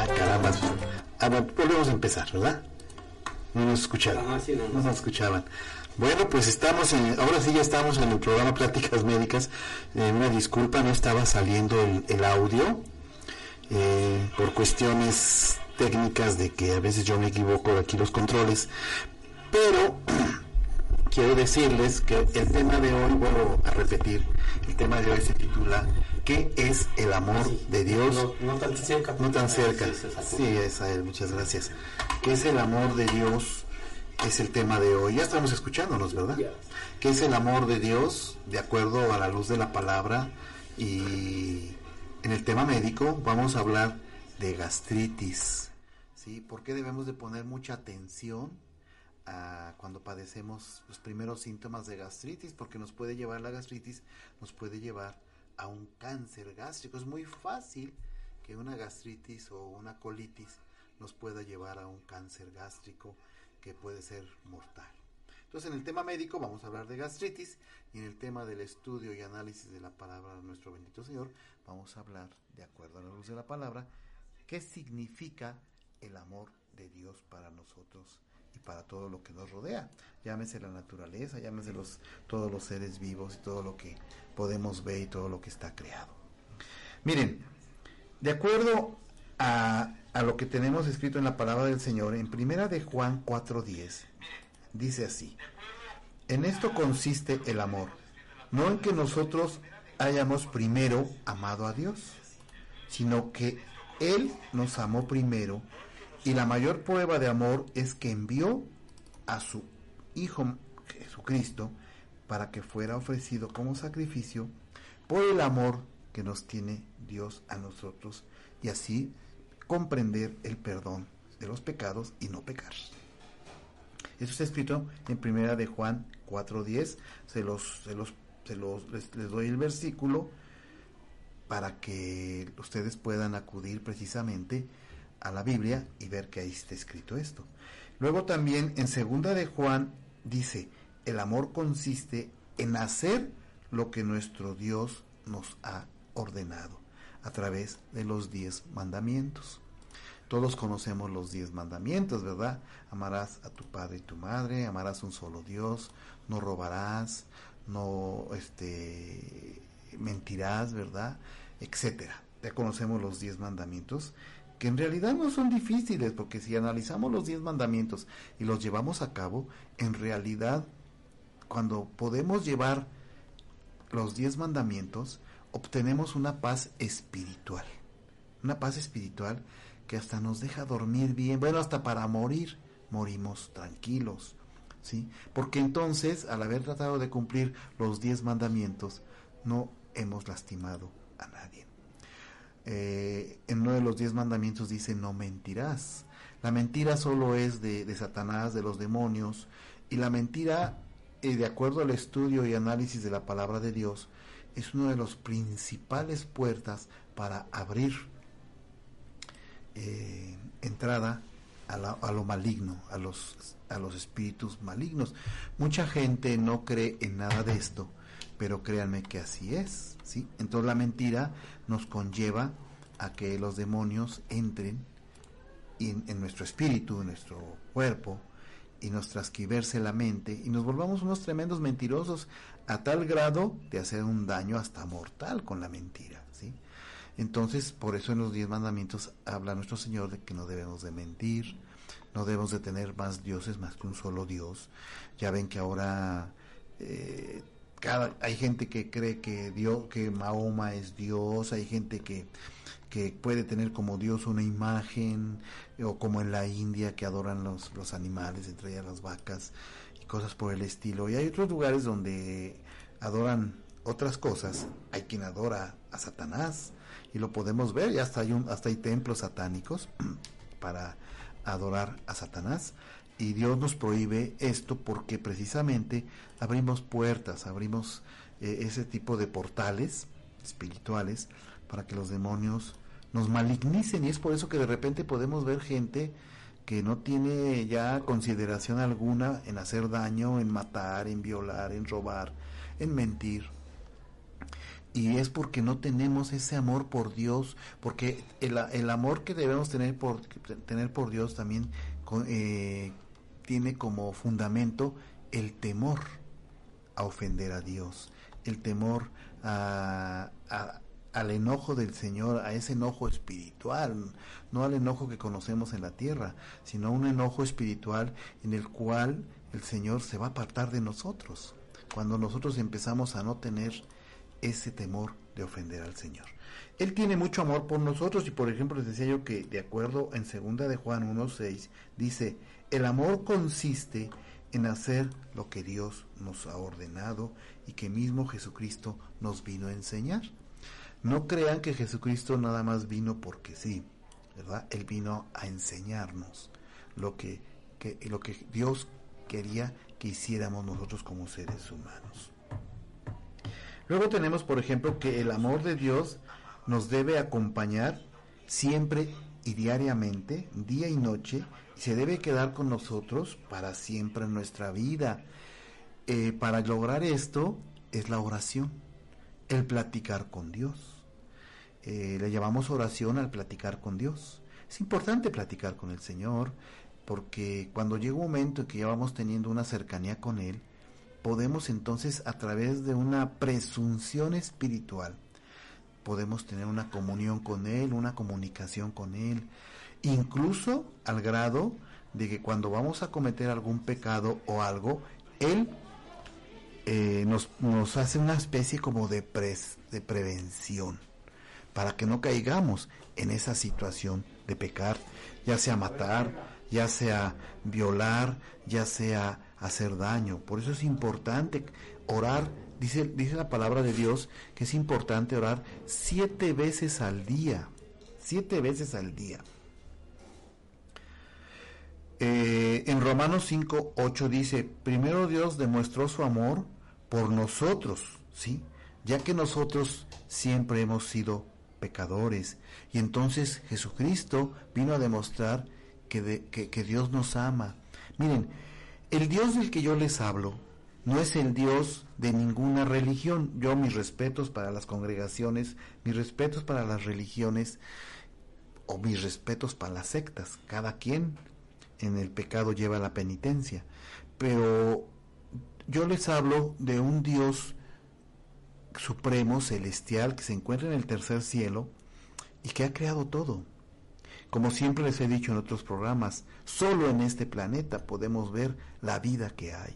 Ah, caramba. Ah, volvemos a empezar, ¿verdad? No nos escuchaban. Ah, sí, no, no. no nos escuchaban. Bueno, pues estamos en, ahora sí ya estamos en el programa Pláticas Médicas. Eh, una disculpa, no estaba saliendo el, el audio eh, por cuestiones técnicas de que a veces yo me equivoco de aquí los controles. Pero quiero decirles que el tema de hoy, vuelvo a repetir, el tema de hoy se titula ¿Qué es el amor Sí. de Dios? No, no tan cerca. No tan cerca. Sí. Sí, es a él, muchas gracias. ¿Qué es el amor de Dios? Es el tema de hoy. Ya estamos escuchándonos, ¿verdad? ¿Qué es el amor de Dios? De acuerdo a la luz de la palabra. Y en el tema médico vamos a hablar de gastritis. ¿Sí? ¿Por qué debemos de poner mucha atención a cuando padecemos los primeros síntomas de gastritis? Porque nos puede llevar la gastritis, nos puede llevar a un cáncer gástrico. Es muy fácil que una gastritis o una colitis nos pueda llevar a un cáncer gástrico que puede ser mortal. Entonces, en el tema médico vamos a hablar de gastritis y en el tema del estudio y análisis de la palabra de nuestro bendito Señor vamos a hablar, de acuerdo a la luz de la palabra, qué significa el amor de Dios para nosotros para todo lo que nos rodea. Llámese la naturaleza, llámese los, todos los seres vivos y todo lo que podemos ver y todo lo que está creado. Miren, de acuerdo a, lo que tenemos escrito en la palabra del Señor, en primera de Juan 4.10, dice así, en esto consiste el amor, no en que nosotros hayamos primero amado a Dios, sino que Él nos amó primero y la mayor prueba de amor es que envió a su Hijo Jesucristo para que fuera ofrecido como sacrificio por el amor que nos tiene Dios a nosotros y así comprender el perdón de los pecados y no pecar. Eso está escrito en primera de Juan 4.10. Se los, se los, se los les, les doy el versículo para que ustedes puedan acudir precisamente a la Biblia y ver que ahí está escrito esto. Luego también en segunda de Juan dice, el amor consiste en hacer lo que nuestro Dios nos ha ordenado a través de los diez mandamientos. Todos conocemos los diez mandamientos, ¿verdad? Amarás a tu padre y tu madre, amarás un solo Dios, no robarás, no este mentirás, ¿verdad? etcétera. Ya conocemos los diez mandamientos, que en realidad no son difíciles, porque si analizamos los diez mandamientos y los llevamos a cabo, en realidad, cuando podemos llevar los diez mandamientos, obtenemos una paz espiritual. Una paz espiritual que hasta nos deja dormir bien, bueno, hasta para morir, morimos tranquilos, ¿sí? Porque entonces, al haber tratado de cumplir los diez mandamientos, no hemos lastimado a nadie. Eh, en uno de los diez mandamientos dice no mentirás. La mentira solo es de, Satanás, de los demonios, y la mentira, eh, de acuerdo al estudio y análisis de la palabra de Dios, es una de las principales puertas para abrir eh, entrada a, a, lo maligno, a los, a los espíritus malignos. Mucha gente no cree en nada de esto, pero créanme que así es, ¿sí? Entonces la mentira nos conlleva a que los demonios entren en, nuestro espíritu, en nuestro cuerpo, y nos transquiverse la mente y nos volvamos unos tremendos mentirosos a tal grado de hacer un daño hasta mortal con la mentira, ¿sí? Entonces, por eso en los diez mandamientos habla nuestro Señor de que no debemos de mentir, no debemos de tener más dioses más que un solo Dios. Ya ven que ahora eh, hay gente que cree que Dios, que Mahoma es Dios, hay gente que, que puede tener como Dios una imagen, o como en la India que adoran los, los animales, entre ellas las vacas y cosas por el estilo. Y hay otros lugares donde adoran otras cosas. Hay quien adora a Satanás y lo podemos ver, ya hasta hay, un, hasta hay templos satánicos para adorar a Satanás. Y Dios nos prohíbe esto porque precisamente abrimos puertas, abrimos eh, ese tipo de portales espirituales para que los demonios nos malignicen y es por eso que de repente podemos ver gente que no tiene ya consideración alguna en hacer daño, en matar, en violar, en robar, en mentir. y es porque no tenemos ese amor por Dios, porque el, el amor que debemos tener por, tener por Dios también eh, tiene como fundamento el temor a ofender a Dios, el temor al enojo del Señor, a ese enojo espiritual, no al enojo que conocemos en la tierra, sino un enojo espiritual en el cual el Señor se va a apartar de nosotros, cuando nosotros empezamos a no tener ese temor de ofender al Señor. Él tiene mucho amor por nosotros y por ejemplo les decía yo que de acuerdo en segunda de Juan 1.6 dice, el amor consiste en hacer lo que Dios nos ha ordenado y que mismo Jesucristo nos vino a enseñar. No crean que Jesucristo nada más vino porque sí, ¿verdad? Él vino a enseñarnos lo que, que, lo que Dios quería que hiciéramos nosotros como seres humanos. Luego tenemos, por ejemplo, que el amor de Dios nos debe acompañar siempre y diariamente, día y noche, se debe quedar con nosotros para siempre en nuestra vida. Eh, para lograr esto es la oración, el platicar con Dios. Eh, le llamamos oración al platicar con Dios. Es importante platicar con el Señor porque cuando llega un momento en que ya vamos teniendo una cercanía con Él, podemos entonces a través de una presunción espiritual, podemos tener una comunión con Él, una comunicación con Él, incluso al grado de que cuando vamos a cometer algún pecado o algo, Él eh, nos, nos, hace una especie como de, de prevención para que no caigamos en esa situación de pecar, ya sea matar, ya sea violar, ya sea hacer daño. Por eso es importante orar. Dice, dice la palabra de Dios que es importante orar siete veces al día. Siete veces al día. Eh, en Romanos 5, 8 dice, primero Dios demostró su amor por nosotros, ¿sí? Ya que nosotros siempre hemos sido pecadores. Y entonces Jesucristo vino a demostrar que, que Dios nos ama. Miren, el Dios del que yo les hablo no es el Dios de ninguna religión. Yo mis respetos para las congregaciones, mis respetos para las religiones o mis respetos para las sectas. Cada quien en el pecado lleva la penitencia. Pero yo les hablo de un Dios supremo, celestial, que se encuentra en el tercer cielo y que ha creado todo. Como siempre les he dicho en otros programas, solo en este planeta podemos ver la vida que hay.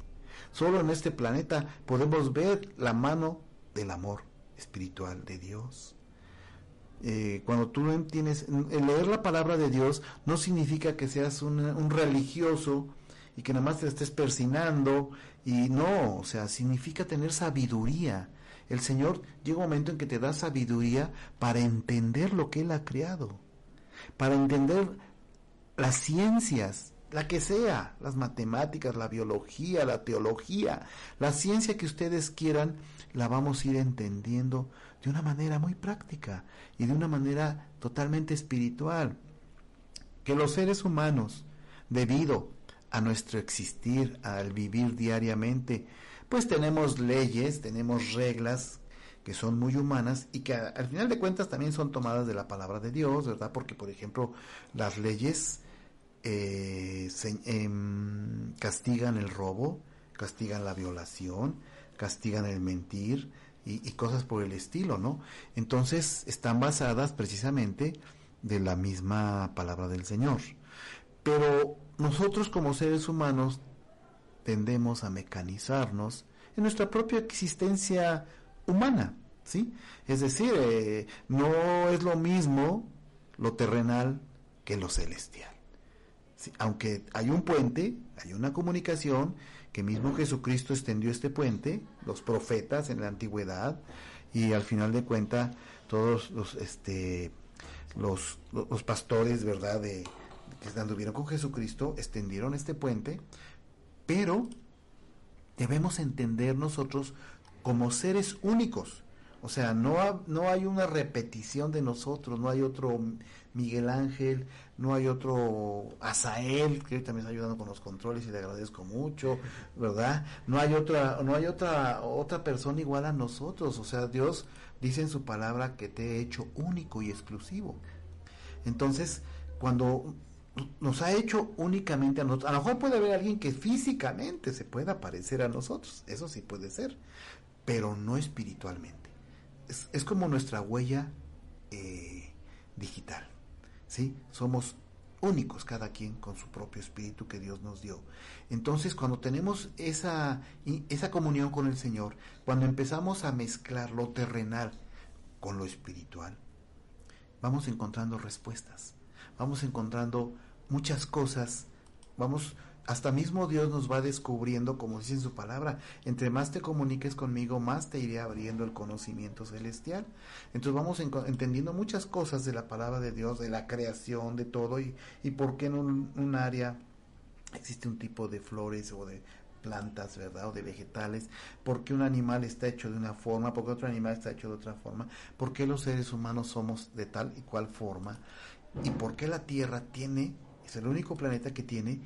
Solo en este planeta podemos ver la mano del amor espiritual de Dios. Eh, cuando tú tienes, el leer la palabra de Dios no significa que seas un, un religioso y que nada más te estés persinando y no, o sea, significa tener sabiduría. El Señor llega un momento en que te da sabiduría para entender lo que Él ha creado para entender las ciencias, la que sea, las matemáticas, la biología, la teología, la ciencia que ustedes quieran, la vamos a ir entendiendo de una manera muy práctica y de una manera totalmente espiritual. Que los seres humanos, debido a nuestro existir, al vivir diariamente, pues tenemos leyes, tenemos reglas que son muy humanas y que al final de cuentas también son tomadas de la palabra de Dios, ¿verdad? Porque, por ejemplo, las leyes eh, em, castigan el robo, castigan la violación, castigan el mentir y, cosas por el estilo, ¿no? Entonces están basadas precisamente de la misma palabra del Señor. Pero nosotros como seres humanos tendemos a mecanizarnos en nuestra propia existencia humana, ¿sí? Es decir, eh, no es lo mismo lo terrenal que lo celestial. Aunque hay un puente, hay una comunicación, que mismo Jesucristo extendió este puente, los profetas en la antigüedad, y al final de cuenta todos los, este, los, los pastores, ¿verdad?, de, que anduvieron con Jesucristo, extendieron este puente, pero debemos entender nosotros como seres únicos. O sea, no, no hay una repetición de nosotros, no hay otro Miguel Ángel, no hay otro Asael, que ahorita me está ayudando con los controles y le agradezco mucho, ¿verdad? No hay otra, no hay otra, otra persona igual a nosotros. O sea, Dios dice en su palabra que te he hecho único y exclusivo. Entonces, cuando nos ha hecho únicamente a nosotros. A lo mejor puede haber alguien que físicamente se pueda parecer a nosotros, eso sí puede ser, pero no espiritualmente. Es, como nuestra huella eh, digital, ¿sí? Somos únicos cada quien con su propio espíritu que Dios nos dio. Entonces, cuando tenemos esa, esa comunión con el Señor, cuando empezamos a mezclar lo terrenal con lo espiritual, vamos encontrando respuestas vamos encontrando muchas cosas, vamos, hasta mismo Dios nos va descubriendo, como dice en su palabra, entre más te comuniques conmigo, más te iré abriendo el conocimiento celestial. Entonces vamos entendiendo muchas cosas de la palabra de Dios, de la creación, de todo, y, y por qué en un, área existe un tipo de flores o de plantas, ¿verdad? O de vegetales, por qué un animal está hecho de una forma, por qué otro animal está hecho de otra forma, por qué los seres humanos somos de tal y cual forma y por qué la Tierra tiene, es el único planeta que tiene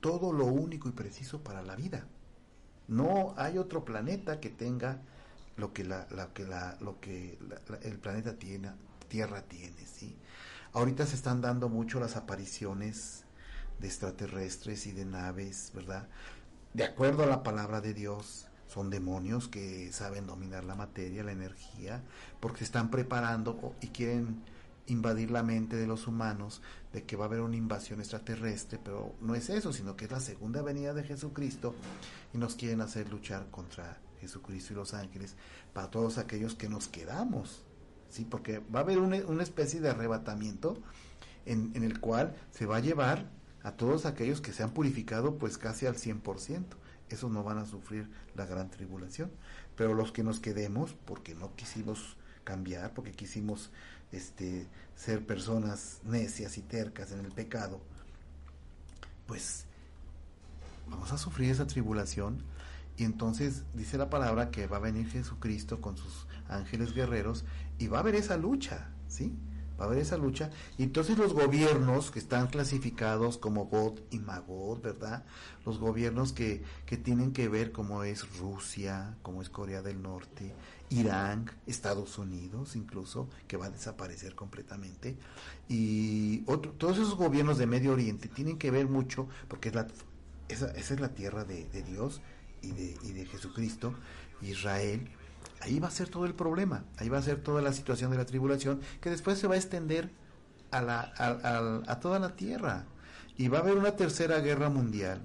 todo lo único y preciso para la vida. No hay otro planeta que tenga lo que la, que la, lo que el planeta tiene, Tierra tiene, ¿sí? Ahorita se están dando mucho las apariciones de extraterrestres y de naves, ¿verdad? De acuerdo a la palabra de Dios, son demonios que saben dominar la materia, la energía, porque se están preparando y quieren invadir la mente de los humanos de que va a haber una invasión extraterrestre, pero no es eso, sino que es la segunda venida de Jesucristo y nos quieren hacer luchar contra Jesucristo y los ángeles para todos aquellos que nos quedamos, ¿sí? Porque va a haber una, especie de arrebatamiento en, en, el cual se va a llevar a todos aquellos que se han purificado pues casi al 100%. Esos no van a sufrir la gran tribulación, pero los que nos quedemos, porque no quisimos cambiar, porque quisimos este, ser personas necias y tercas en el pecado, pues vamos a sufrir esa tribulación. Y entonces dice la palabra que va a venir Jesucristo con sus ángeles guerreros y va a haber esa lucha, ¿sí? Va a haber esa lucha. Y entonces los gobiernos que están clasificados como God y Magod, ¿verdad? Los gobiernos que, que tienen que ver como es Rusia, como es Corea del Norte, Irán, Estados Unidos incluso, que va a desaparecer completamente. Y otro, todos esos gobiernos de Medio Oriente tienen que ver mucho, porque es la, esa, esa es la tierra de, de Dios y de, y de Jesucristo, Israel ahí va a ser todo el problema, ahí va a ser toda la situación de la tribulación que después se va a extender a, la, a, toda la tierra. Y va a haber una tercera guerra mundial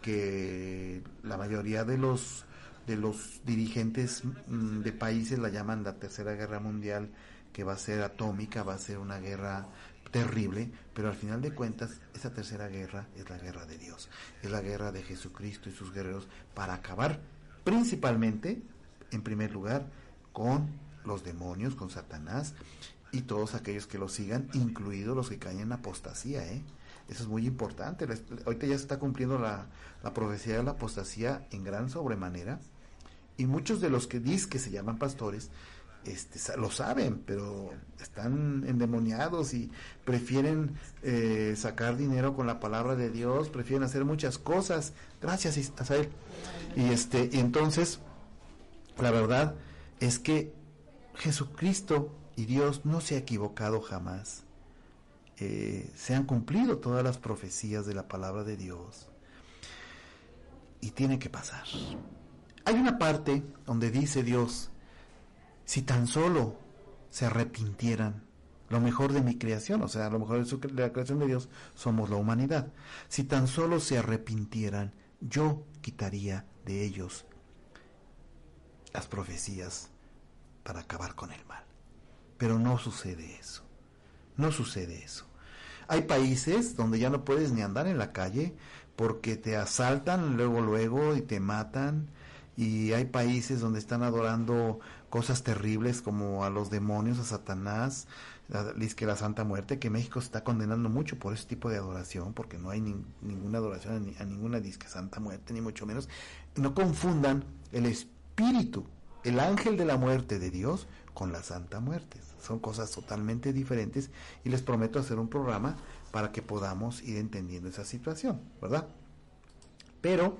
que la mayoría de los de los dirigentes mm, de países la llaman la tercera guerra mundial que va a ser atómica, va a ser una guerra terrible, pero al final de cuentas esa tercera guerra es la guerra de Dios, es la guerra de Jesucristo y sus guerreros para acabar principalmente en primer lugar, con los demonios, con Satanás y todos aquellos que lo sigan, incluidos los que caen en apostasía. ¿eh? Eso es muy importante. Ahorita ya se está cumpliendo la, profecía de la apostasía en gran sobremanera. Y muchos de los que dicen que se llaman pastores, este, lo saben, pero están endemoniados y prefieren eh, sacar dinero con la palabra de Dios, prefieren hacer muchas cosas. Gracias, Isael. Y este, y entonces la verdad es que Jesucristo y Dios no se ha equivocado jamás. Eh, se han cumplido todas las profecías de la palabra de Dios. Y tiene que pasar. Hay una parte donde dice Dios, si tan solo se arrepintieran, lo mejor de mi creación, o sea, lo mejor de, la creación de Dios somos la humanidad, si tan solo se arrepintieran, yo quitaría de ellos las profecías para acabar con el mal. Pero no sucede eso. No sucede eso. Hay países donde ya no puedes ni andar en la calle porque te asaltan luego luego y te matan y hay países donde están adorando cosas terribles como a los demonios, a Satanás, a, que la Santa Muerte, que México está condenando mucho por ese tipo de adoración, porque no hay ninguna adoración a, ninguna disque Santa Muerte, ni mucho menos. No confundan el espíritu espíritu el ángel de la muerte de Dios con la santa muerte. Son cosas totalmente diferentes y les prometo hacer un programa para que podamos ir entendiendo esa situación, ¿verdad? Pero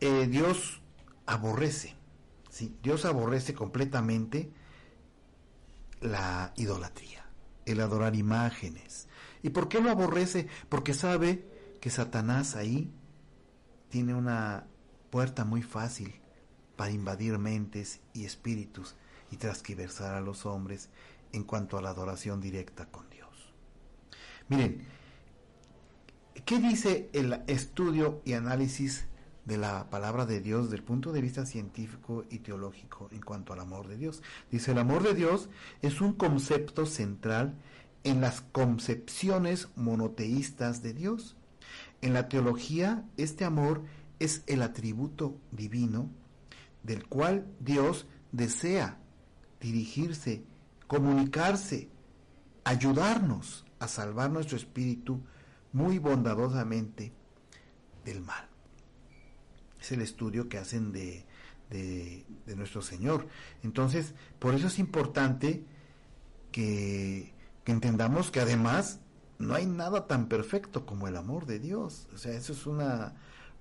eh, Dios aborrece, ¿sí? Dios aborrece completamente la idolatría, el adorar imágenes. ¿Y por qué lo aborrece? Porque sabe que Satanás ahí tiene una puerta muy fácil para invadir mentes y espíritus y transquiversar a los hombres en cuanto a la adoración directa con Dios. Miren, ¿qué dice el estudio y análisis de la palabra de Dios desde el punto de vista científico y teológico en cuanto al amor de Dios? Dice, el amor de Dios es un concepto central en las concepciones monoteístas de Dios. En la teología, este amor es el atributo divino del cual Dios desea dirigirse, comunicarse, ayudarnos a salvar nuestro espíritu muy bondadosamente del mal. Es el estudio que hacen de, de, nuestro Señor. Entonces, por eso es importante que, que entendamos que además no hay nada tan perfecto como el amor de Dios. O sea, eso es una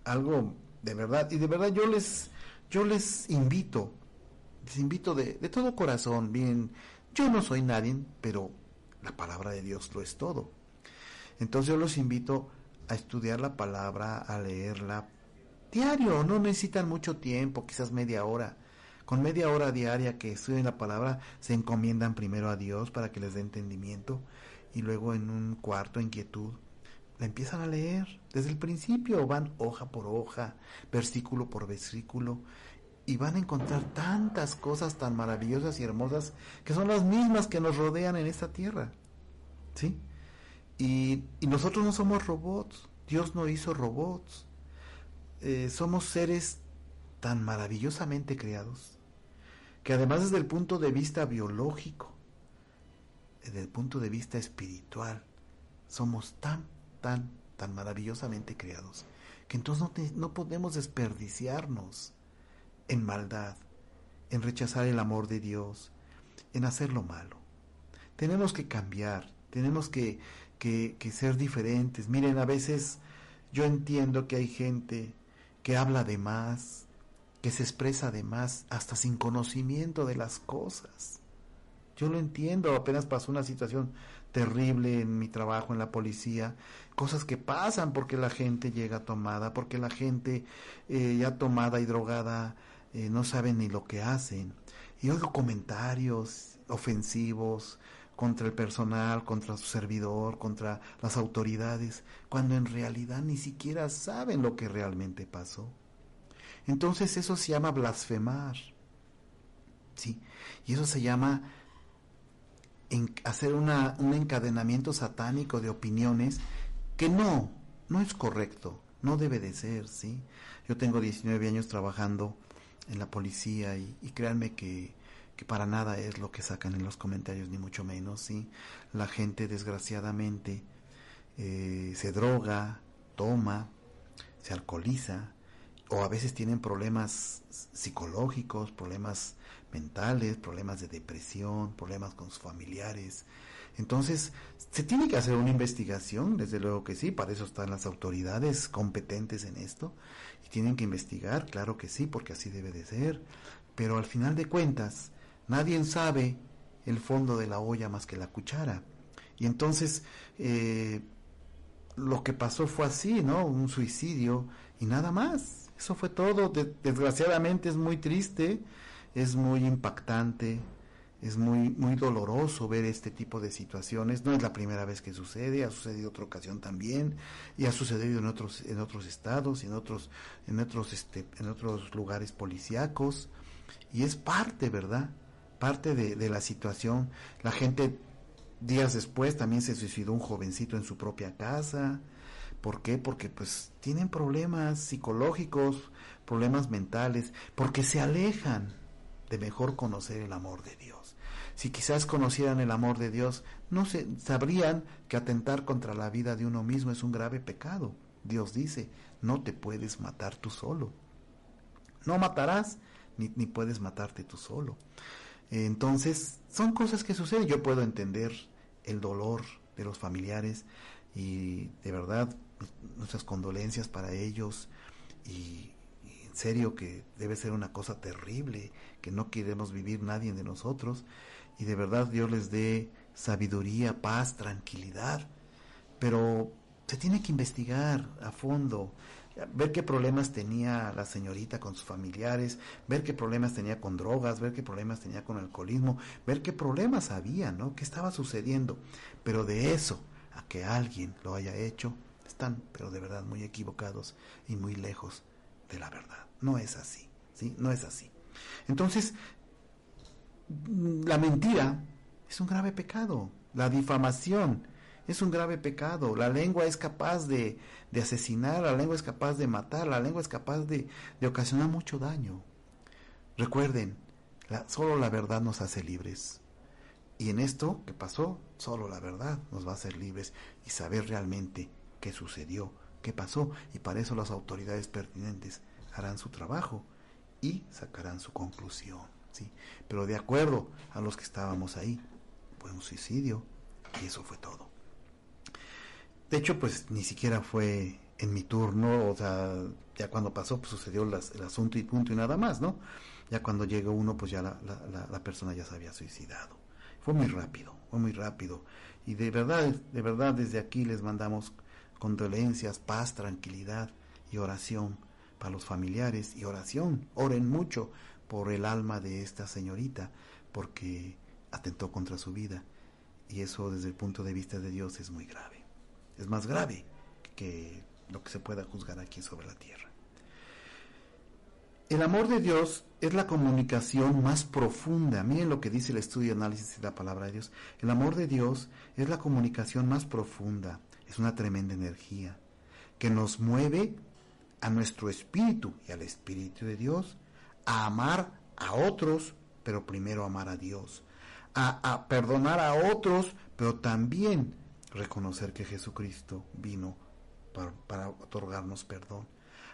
algo de verdad. Y de verdad yo les, yo les invito, les invito de, todo corazón, bien, yo no soy nadie, pero la palabra de Dios lo es todo. Entonces yo los invito a estudiar la palabra, a leerla diario, no necesitan mucho tiempo, quizás media hora. Con media hora diaria que estudien la palabra, se encomiendan primero a Dios para que les dé entendimiento y luego en un cuarto inquietud la empiezan a leer desde el principio, van hoja por hoja, versículo por versículo, y van a encontrar tantas cosas tan maravillosas y hermosas que son las mismas que nos rodean en esta tierra. ¿Sí? Y, nosotros no somos robots, Dios no hizo robots, eh, somos seres tan maravillosamente creados que además desde el punto de vista biológico, desde el punto de vista espiritual, somos tan tan, tan maravillosamente creados, que entonces no, podemos desperdiciarnos en maldad, en rechazar el amor de Dios, en hacer lo malo. Tenemos que cambiar, tenemos que, que, ser diferentes. Miren, a veces yo entiendo que hay gente que habla de más, que se expresa de más, hasta sin conocimiento de las cosas. Yo lo entiendo, apenas pasó una situación terrible en mi trabajo en la policía, cosas que pasan porque la gente llega tomada, porque la gente eh, ya tomada y drogada eh, no sabe ni lo que hacen. Y oigo comentarios ofensivos contra el personal, contra su servidor, contra las autoridades, cuando en realidad ni siquiera saben lo que realmente pasó. Entonces eso se llama blasfemar. ¿Sí? Y eso se llama hacer una, un encadenamiento satánico de opiniones que no, no es correcto, no debe de ser, ¿sí? Yo tengo 19 años trabajando en la policía y, créanme que, que, para nada es lo que sacan en los comentarios, ni mucho menos, ¿sí? La gente desgraciadamente eh, se droga, toma, se alcoholiza, o a veces tienen problemas psicológicos, problemas mentales, problemas de depresión, problemas con sus familiares. Entonces, se tiene que hacer una investigación, desde luego que sí, para eso están las autoridades competentes en esto, y tienen que investigar, claro que sí, porque así debe de ser, pero al final de cuentas, nadie sabe el fondo de la olla más que la cuchara. Y entonces, eh, lo que pasó fue así, ¿no? Un suicidio y nada más. Eso fue todo. desgraciadamente es muy triste es muy impactante, es muy, muy doloroso ver este tipo de situaciones. No es la primera vez que sucede, ha sucedido otra ocasión también, y ha sucedido en otros, en otros estados, en otros, en otros, este, en otros lugares policíacos, y es parte, ¿verdad? Parte de, de la situación. La gente días después también se suicidó un jovencito en su propia casa. ¿Por qué? Porque pues tienen problemas psicológicos, problemas mentales, porque se alejan de mejor conocer el amor de Dios. Si quizás conocieran el amor de Dios, no se, sabrían que atentar contra la vida de uno mismo es un grave pecado. Dios dice, no te puedes matar tú solo. No matarás, ni, ni puedes matarte tú solo. Entonces, son cosas que suceden. Yo puedo entender el dolor de los familiares y de verdad nuestras condolencias para ellos y, en serio que debe ser una cosa terrible que no queremos vivir nadie de nosotros y de verdad Dios les dé sabiduría, paz, tranquilidad, pero se tiene que investigar a fondo, ver qué problemas tenía la señorita con sus familiares, ver qué problemas tenía con drogas, ver qué problemas tenía con alcoholismo, ver qué problemas había, ¿no? ¿Qué estaba sucediendo? Pero de eso a que alguien lo haya hecho, están, pero de verdad, muy equivocados y muy lejos de la verdad. No es así, ¿sí? No es así. Entonces, la mentira es un grave pecado, la difamación es un grave pecado, la lengua es capaz de, asesinar, la lengua es capaz de matar, la lengua es capaz de, ocasionar mucho daño. Recuerden, solo la verdad nos hace libres. Y en esto que pasó, solo la verdad nos va a hacer libres y saber realmente qué sucedió, qué pasó. Y para eso las autoridades pertinentes harán su trabajo y sacarán su conclusión. ¿sí? Pero de acuerdo a los que estábamos ahí, fue un suicidio y eso fue todo. De hecho, pues ni siquiera fue en mi turno, o sea, ya cuando pasó, pues sucedió el asunto y punto y nada más, ¿no? Ya cuando llegó uno, pues ya la, la, persona ya se había suicidado. Fue muy rápido, fue muy rápido. Y de verdad, de verdad, desde aquí les mandamos condolencias, paz, tranquilidad y oración para los familiares y oración. Oren mucho por el alma de esta señorita, porque atentó contra su vida. Y eso desde el punto de vista de Dios es muy grave es más grave que lo que se pueda juzgar aquí sobre la tierra. El amor de Dios es la comunicación más profunda. Miren lo que dice el estudio análisis de la palabra de Dios. El amor de Dios es la comunicación más profunda. Es una tremenda energía que nos mueve a nuestro espíritu y al espíritu de Dios a amar a otros, pero primero amar a Dios. A, a perdonar a otros, pero también reconocer que Jesucristo vino para, otorgarnos perdón,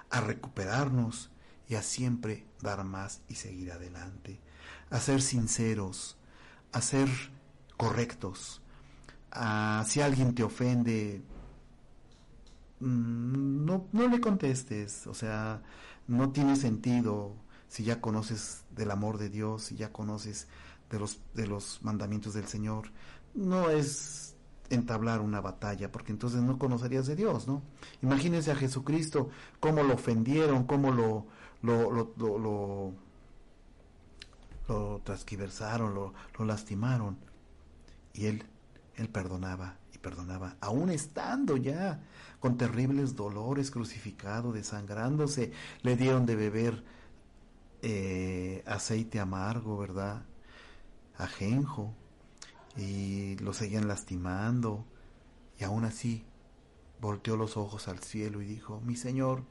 a recuperarnos y a siempre dar más y seguir adelante, a ser sinceros, a ser correctos. A, si alguien te ofende, mm, no, no le contestes, o sea, no tiene sentido si ya conoces del amor de Dios, si ya conoces de los, de los mandamientos del Señor, no es entablar una batalla, porque entonces no conocerías de Dios, ¿no? Imagínense a Jesucristo, cómo lo ofendieron, cómo lo, lo, lo, lo, transquiversaron, lo, lo lastimaron. Y él, él perdonaba y perdonaba, aún estando ya con terribles dolores, crucificado, desangrándose, le dieron de beber eh, aceite amargo, ¿verdad? Ajenjo, y lo seguían lastimando. Y aún así volteó los ojos al cielo y dijo, mi Señor,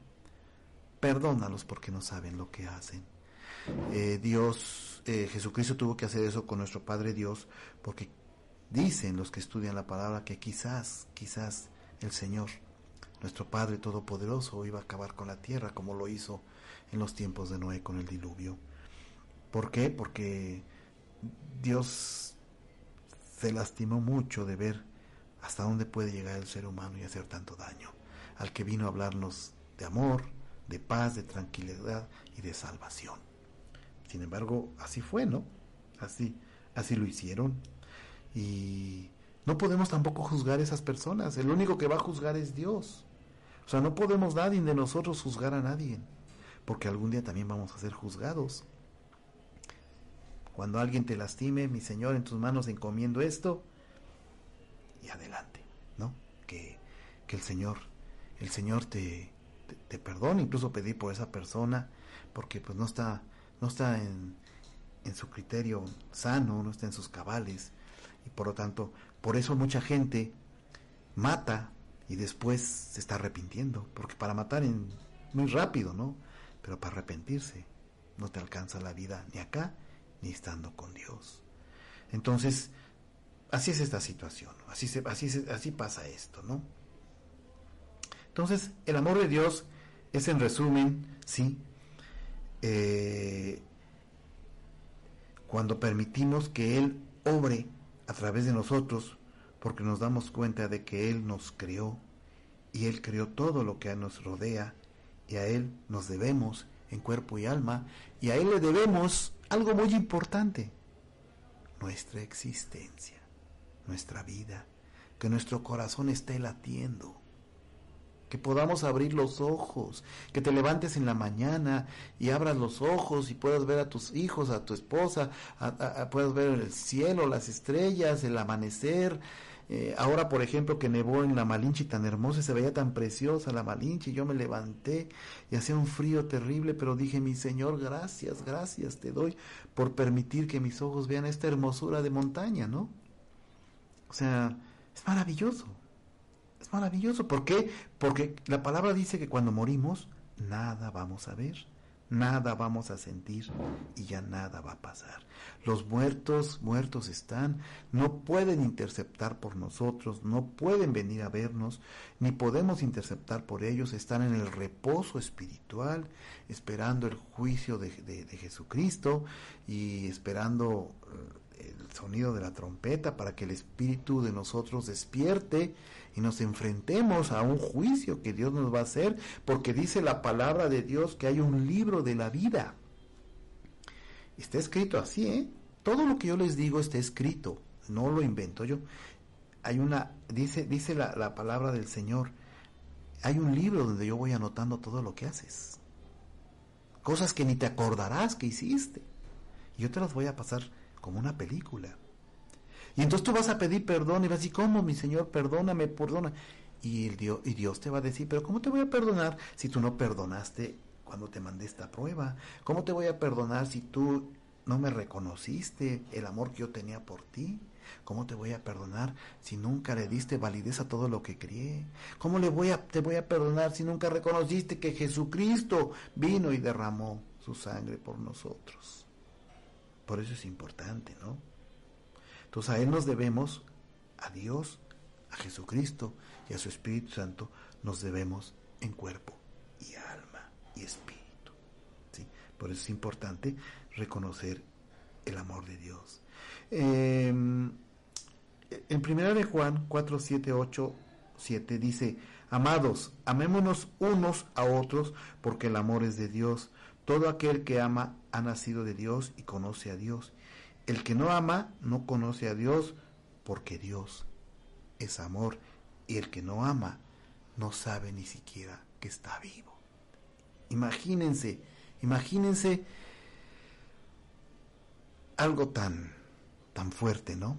perdónalos porque no saben lo que hacen. Eh, Dios, eh, Jesucristo tuvo que hacer eso con nuestro Padre Dios porque dicen los que estudian la palabra que quizás, quizás el Señor, nuestro Padre Todopoderoso, iba a acabar con la tierra como lo hizo en los tiempos de Noé con el diluvio. ¿Por qué? Porque Dios se lastimó mucho de ver hasta dónde puede llegar el ser humano y hacer tanto daño, al que vino a hablarnos de amor, de paz, de tranquilidad y de salvación. Sin embargo, así fue, ¿no? Así, así lo hicieron. Y no podemos tampoco juzgar a esas personas. El único que va a juzgar es Dios. O sea, no podemos nadie de nosotros juzgar a nadie, porque algún día también vamos a ser juzgados. Cuando alguien te lastime, mi Señor, en tus manos encomiendo esto y adelante, ¿no? Que, el Señor, el Señor te, te, perdone, incluso pedir por esa persona, porque pues no está, no está en, en su criterio sano, no está en sus cabales, y por lo tanto, por eso mucha gente mata y después se está arrepintiendo, porque para matar en, muy rápido, ¿no? Pero para arrepentirse no te alcanza la vida ni acá ni estando con Dios. Entonces, así es esta situación, así, se, así, así pasa esto, ¿no? Entonces, el amor de Dios es en resumen, sí, eh, cuando permitimos que Él obre a través de nosotros, porque nos damos cuenta de que Él nos creó y Él creó todo lo que nos rodea y a Él nos debemos en cuerpo y alma y a Él le debemos algo muy importante, nuestra existencia, nuestra vida, que nuestro corazón esté latiendo que podamos abrir los ojos, que te levantes en la mañana y abras los ojos y puedas ver a tus hijos, a tu esposa, puedas ver el cielo, las estrellas, el amanecer. Eh, ahora, por ejemplo, que nevó en la Malinche tan hermosa, se veía tan preciosa la Malinche, yo me levanté y hacía un frío terrible, pero dije, mi Señor, gracias, gracias te doy por permitir que mis ojos vean esta hermosura de montaña, ¿no? O sea, es maravilloso. Es maravilloso. ¿Por qué? Porque la palabra dice que cuando morimos, nada vamos a ver, nada vamos a sentir y ya nada va a pasar. Los muertos, muertos están, no pueden interceptar por nosotros, no pueden venir a vernos, ni podemos interceptar por ellos, están en el reposo espiritual, esperando el juicio de, Jesucristo y esperando eh, el sonido de la trompeta para que el espíritu de nosotros despierte y nos enfrentemos a un juicio que Dios nos va a hacer, porque dice la palabra de Dios que hay un libro de la vida. Está escrito así, ¿eh? Todo lo que yo les digo está escrito, no lo invento yo. Hay una, dice, dice la, la palabra del Señor, hay un libro donde yo voy anotando todo lo que haces. Cosas que ni te acordarás que hiciste. Yo te las voy a pasar como una película. Y entonces tú vas a pedir perdón y vas a decir, ¿cómo, mi Señor? Perdóname, perdona. Y, el Dios, y Dios te va a decir, pero ¿cómo te voy a perdonar si tú no perdonaste cuando te mandé esta prueba? ¿Cómo te voy a perdonar si tú no me reconociste el amor que yo tenía por ti? ¿Cómo te voy a perdonar si nunca le diste validez a todo lo que crié? ¿Cómo le voy a, te voy a perdonar si nunca reconociste que Jesucristo vino y derramó su sangre por nosotros? Por eso es importante, ¿no? Entonces a Él nos debemos, a Dios, a Jesucristo y a su Espíritu Santo, nos debemos en cuerpo y alma y espíritu. ¿sí? Por eso es importante reconocer el amor de Dios. Em, en primera de Juan 4, 7, 8, 7 dice, Amados, amémonos unos a otros porque el amor es de Dios. Todo aquel que ama ha nacido de Dios y conoce a Dios. El que no ama no conoce a Dios porque Dios es amor y el que no ama no sabe ni siquiera que está vivo. Imagínense, imagínense algo tan, tan fuerte, ¿no?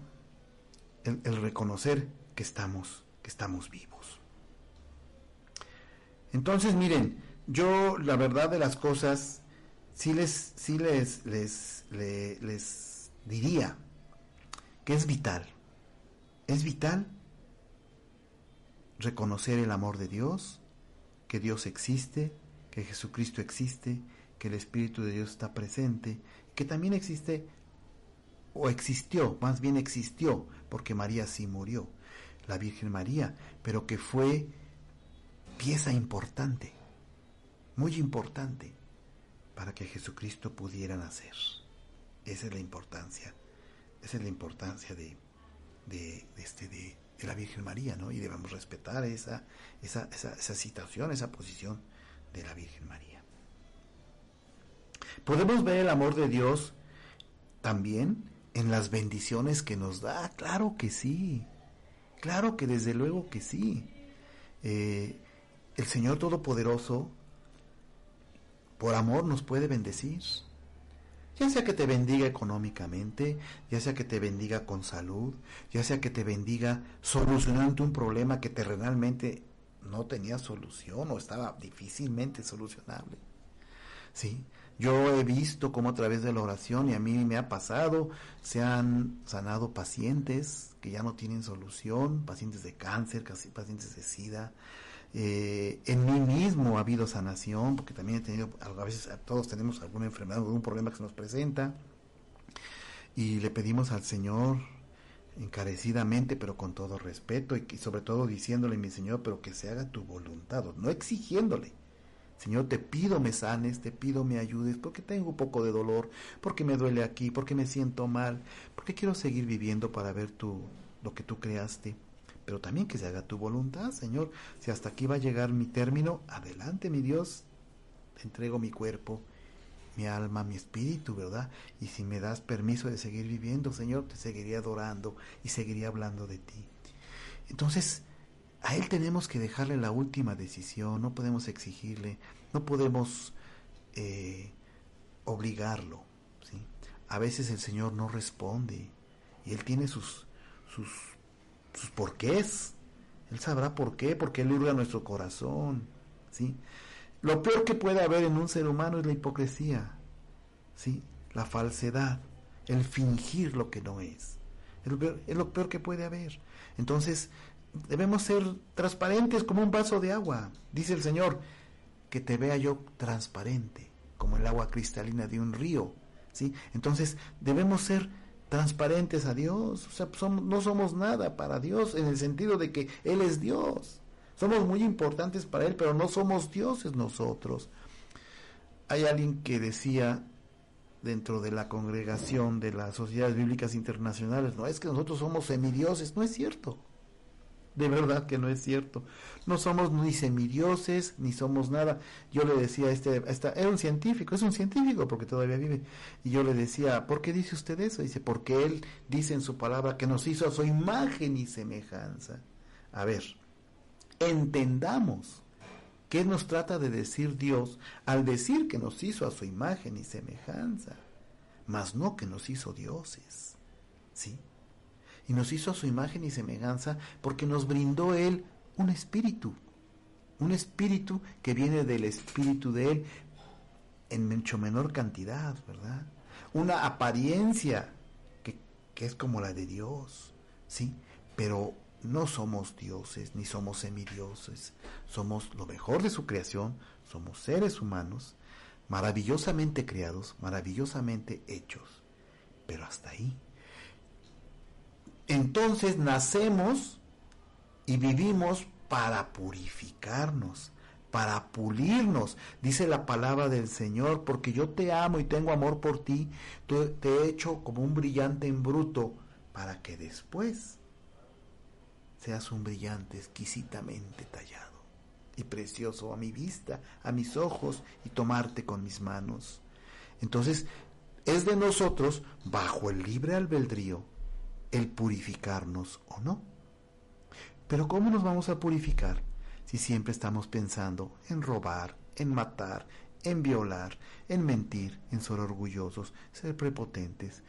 El, reconocer que estamos, que estamos vivos. Entonces, miren, yo la verdad de las cosas sí les, sí les, les, les diría que es vital, es vital reconocer el amor de Dios, que Dios existe, que Jesucristo existe, que el Espíritu de Dios está presente, que también existe, o existió, más bien existió, porque María sí murió, la Virgen María, pero que fue pieza importante, muy importante, para que Jesucristo pudiera nacer. Esa es la importancia. Esa es la importancia de, de, este, de, la Virgen María, ¿no? Y debemos respetar esa, esa, esa, situación, esa posición de la Virgen María. Podemos ver el amor de Dios también en las bendiciones que nos da. Claro que sí. Claro que desde luego que sí. Eh, el Señor Todopoderoso, por amor, nos puede bendecir ya sea que te bendiga económicamente, ya sea que te bendiga con salud, ya sea que te bendiga solucionando un problema que terrenalmente no tenía solución o estaba difícilmente solucionable. ¿Sí? Yo he visto cómo a través de la oración, y a mí me ha pasado, se han sanado pacientes que ya no tienen solución, pacientes de cáncer, pacientes de SIDA, eh, en mí mismo ha habido sanación, porque también he tenido, a veces todos tenemos alguna enfermedad, algún problema que se nos presenta, y le pedimos al Señor encarecidamente, pero con todo respeto, y, sobre todo diciéndole, mi Señor, pero que se haga tu voluntad, no exigiéndole, Señor, te pido me sanes, te pido me ayudes, porque tengo un poco de dolor, porque me duele aquí, porque me siento mal, porque quiero seguir viviendo para ver tu, lo que tú creaste. Pero también que se haga tu voluntad, Señor. Si hasta aquí va a llegar mi término, adelante, mi Dios. Te entrego mi cuerpo, mi alma, mi espíritu, ¿verdad? Y si me das permiso de seguir viviendo, Señor, te seguiría adorando y seguiría hablando de ti. Entonces, a Él tenemos que dejarle la última decisión, no podemos exigirle, no podemos eh, obligarlo. ¿sí? A veces el Señor no responde y Él tiene sus, sus, sus porqués. Él sabrá por qué, porque Él hurga nuestro corazón. ¿sí? Lo peor que puede haber en un ser humano es la hipocresía, ¿sí? la falsedad, el fingir lo que no es. Es lo peor que puede haber. Entonces, debemos ser transparentes como un vaso de agua. Dice el Señor, que te vea yo transparente, como el agua cristalina de un río. ¿sí? Entonces, debemos ser transparentes a Dios. O sea, no somos nada para Dios en el sentido de que Él es Dios. Somos muy importantes para Él, pero no somos dioses nosotros. Hay alguien que decía dentro de la congregación de las sociedades bíblicas internacionales, no es que nosotros somos semidioses, no es cierto. De verdad que no es cierto. No somos ni semidioses, ni somos nada. Yo le decía a este, esta, era un científico, es un científico porque todavía vive. Y yo le decía, ¿por qué dice usted eso? Dice, porque él dice en su palabra que nos hizo a su imagen y semejanza. A ver, entendamos qué nos trata de decir Dios al decir que nos hizo a su imagen y semejanza, mas no que nos hizo dioses. ¿Sí? Y nos hizo a su imagen y semejanza porque nos brindó Él un espíritu, un espíritu que viene del espíritu de Él en mucho menor cantidad, ¿verdad? Una apariencia que, que es como la de Dios, ¿sí? Pero no somos dioses ni somos semidioses, somos lo mejor de su creación, somos seres humanos, maravillosamente creados, maravillosamente hechos, pero hasta ahí entonces nacemos y vivimos para purificarnos, para pulirnos. Dice la palabra del Señor, porque yo te amo y tengo amor por ti, te he hecho como un brillante en bruto, para que después seas un brillante exquisitamente tallado y precioso a mi vista, a mis ojos y tomarte con mis manos. Entonces, es de nosotros, bajo el libre albedrío, el purificarnos o no. Pero ¿cómo nos vamos a purificar si siempre estamos pensando en robar, en matar, en violar, en mentir, en ser orgullosos, ser prepotentes,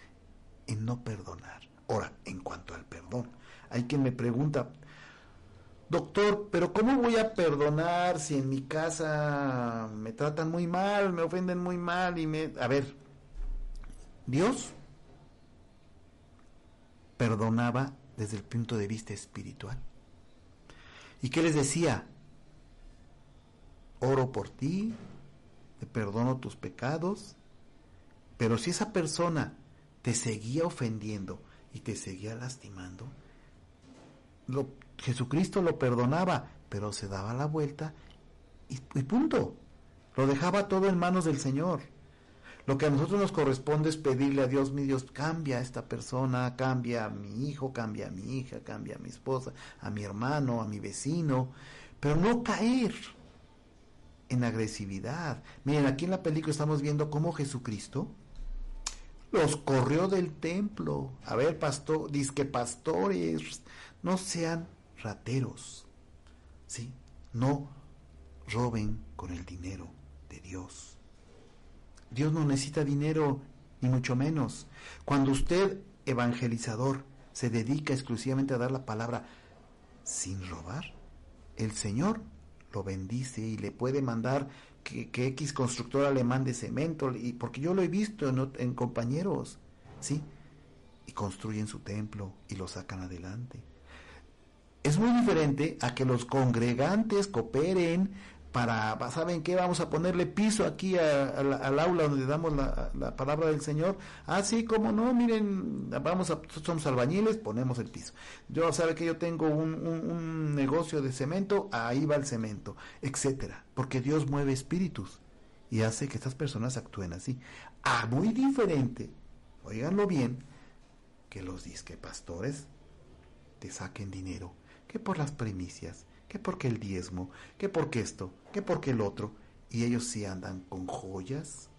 en no perdonar? Ahora, en cuanto al perdón, hay quien me pregunta, doctor, pero ¿cómo voy a perdonar si en mi casa me tratan muy mal, me ofenden muy mal y me... A ver, Dios perdonaba desde el punto de vista espiritual. ¿Y qué les decía? Oro por ti, te perdono tus pecados, pero si esa persona te seguía ofendiendo y te seguía lastimando, Jesucristo lo perdonaba, pero se daba la vuelta y punto. Lo dejaba todo en manos del Señor. Lo que a nosotros nos corresponde es pedirle a Dios, mi Dios, cambia a esta persona, cambia a mi hijo, cambia a mi hija, cambia a mi esposa, a mi hermano, a mi vecino, pero no caer en agresividad. Miren, aquí en la película estamos viendo cómo Jesucristo los corrió del templo. A ver, pastor, que pastores, no sean rateros, ¿sí? No roben con el dinero de Dios. Dios no necesita dinero, ni mucho menos. Cuando usted, evangelizador, se dedica exclusivamente a dar la palabra sin robar, el Señor lo bendice y le puede mandar que, X constructor alemán de cemento, y porque yo lo he visto en, en compañeros, ¿sí? Y construyen su templo y lo sacan adelante. Es muy diferente a que los congregantes cooperen para, ¿saben qué? Vamos a ponerle piso aquí al aula donde damos la, palabra del Señor. Ah, sí, cómo no, miren, vamos a, somos albañiles, ponemos el piso. Yo, ¿sabe que yo tengo un, un negocio de cemento? Ahí va el cemento, etcétera. Porque Dios mueve espíritus y hace que estas personas actúen así. Ah, muy diferente, oiganlo bien, que los disque pastores te saquen dinero, que por las primicias, que porque el diezmo, que porque esto, que porque el otro, y ellos sí andan con joyas,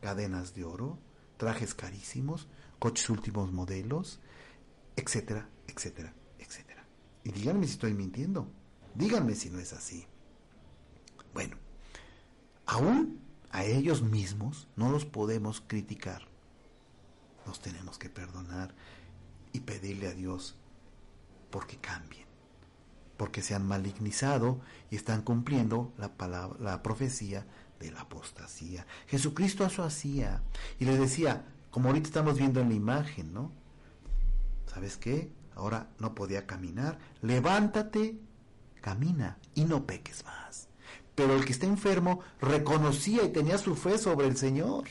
cadenas de oro, trajes carísimos, coches últimos modelos, etcétera, etcétera, etcétera. Y díganme si estoy mintiendo, díganme si no es así. Bueno, aún a ellos mismos no los podemos criticar. Nos tenemos que perdonar y pedirle a Dios porque cambien, porque se han malignizado y están cumpliendo la, palabra, la profecía de la apostasía. Jesucristo eso hacía y les decía, como ahorita estamos viendo en la imagen, ¿no? ¿Sabes qué? Ahora no podía caminar. Levántate, camina y no peques más. Pero el que está enfermo reconocía y tenía su fe sobre el Señor.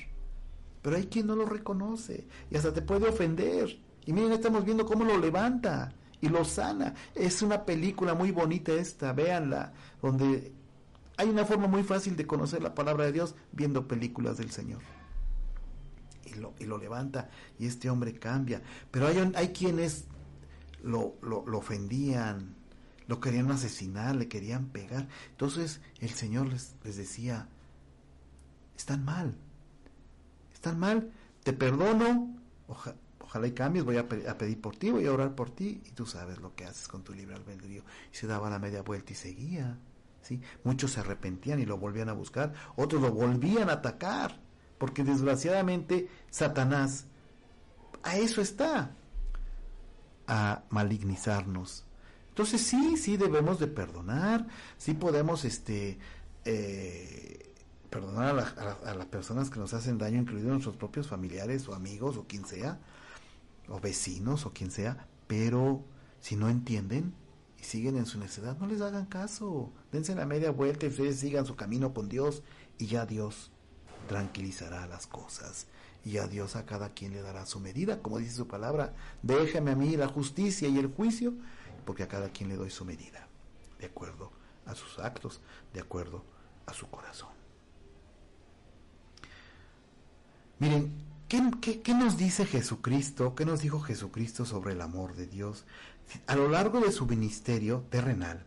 Pero hay quien no lo reconoce y hasta te puede ofender. Y miren, estamos viendo cómo lo levanta y lo sana. Es una película muy bonita esta, véanla, donde hay una forma muy fácil de conocer la palabra de Dios viendo películas del Señor. Y lo, y lo levanta y este hombre cambia. Pero hay, hay quienes lo, lo, ofendían, lo querían asesinar, le querían pegar. Entonces el Señor les, les decía, están mal, están mal, te perdono, ojalá y cambies, voy a, pedir por ti, voy a orar por ti, y tú sabes lo que haces con tu libre albedrío. Y se daba la media vuelta y seguía. ¿sí? Muchos se arrepentían y lo volvían a buscar, otros lo volvían a atacar, porque desgraciadamente Satanás a eso está, a malignizarnos, entonces sí, sí debemos de perdonar, sí podemos este, eh, perdonar a, las personas que nos hacen daño, incluidos nuestros propios familiares o amigos o quien sea, o vecinos o quien sea, pero si no entienden y siguen en su necedad, no les hagan caso, dense la media vuelta y ustedes sigan su camino con Dios y ya Dios tranquilizará las cosas y a Dios a cada quien le dará su medida, como dice su palabra, déjame a mí la justicia y el juicio porque a cada quien le doy su medida, de acuerdo a sus actos, de acuerdo a su corazón. Miren, ¿qué, nos dice Jesucristo? ¿Qué nos dijo Jesucristo sobre el amor de Dios? A lo largo de su ministerio terrenal,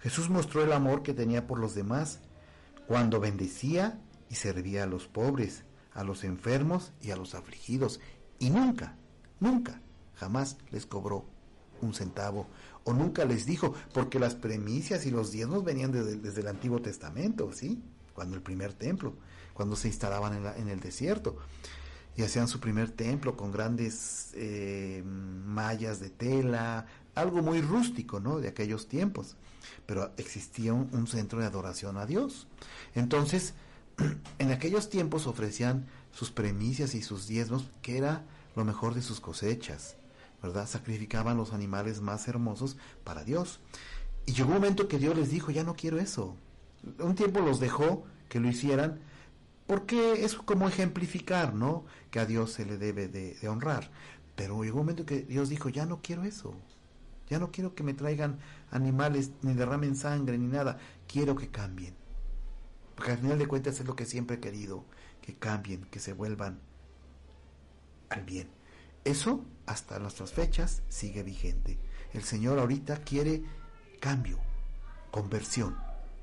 Jesús mostró el amor que tenía por los demás cuando bendecía y servía a los pobres, a los enfermos y a los afligidos, y nunca, nunca, jamás les cobró un centavo, o nunca les dijo, porque las premicias y los diezmos venían desde, el Antiguo Testamento, ¿sí? Cuando el primer templo, cuando se instalaban en, el desierto, y hacían su primer templo con grandes eh, mallas de tela, algo muy rústico, ¿no? De aquellos tiempos, pero existía un, centro de adoración a Dios. Entonces, en aquellos tiempos ofrecían sus premicias y sus diezmos, que era lo mejor de sus cosechas. ¿verdad? Sacrificaban los animales más hermosos para Dios. Y llegó un momento que Dios les dijo, ya no quiero eso. Un tiempo los dejó que lo hicieran, porque es como ejemplificar, ¿no? Que a Dios se le debe de, honrar. Pero llegó un momento que Dios dijo, ya no quiero eso. Ya no quiero que me traigan animales, ni derramen sangre, ni nada. Quiero que cambien. Porque al final de cuentas es lo que siempre he querido, que cambien, que se vuelvan al bien. Eso hasta nuestras fechas sigue vigente. El Señor ahorita quiere cambio, conversión.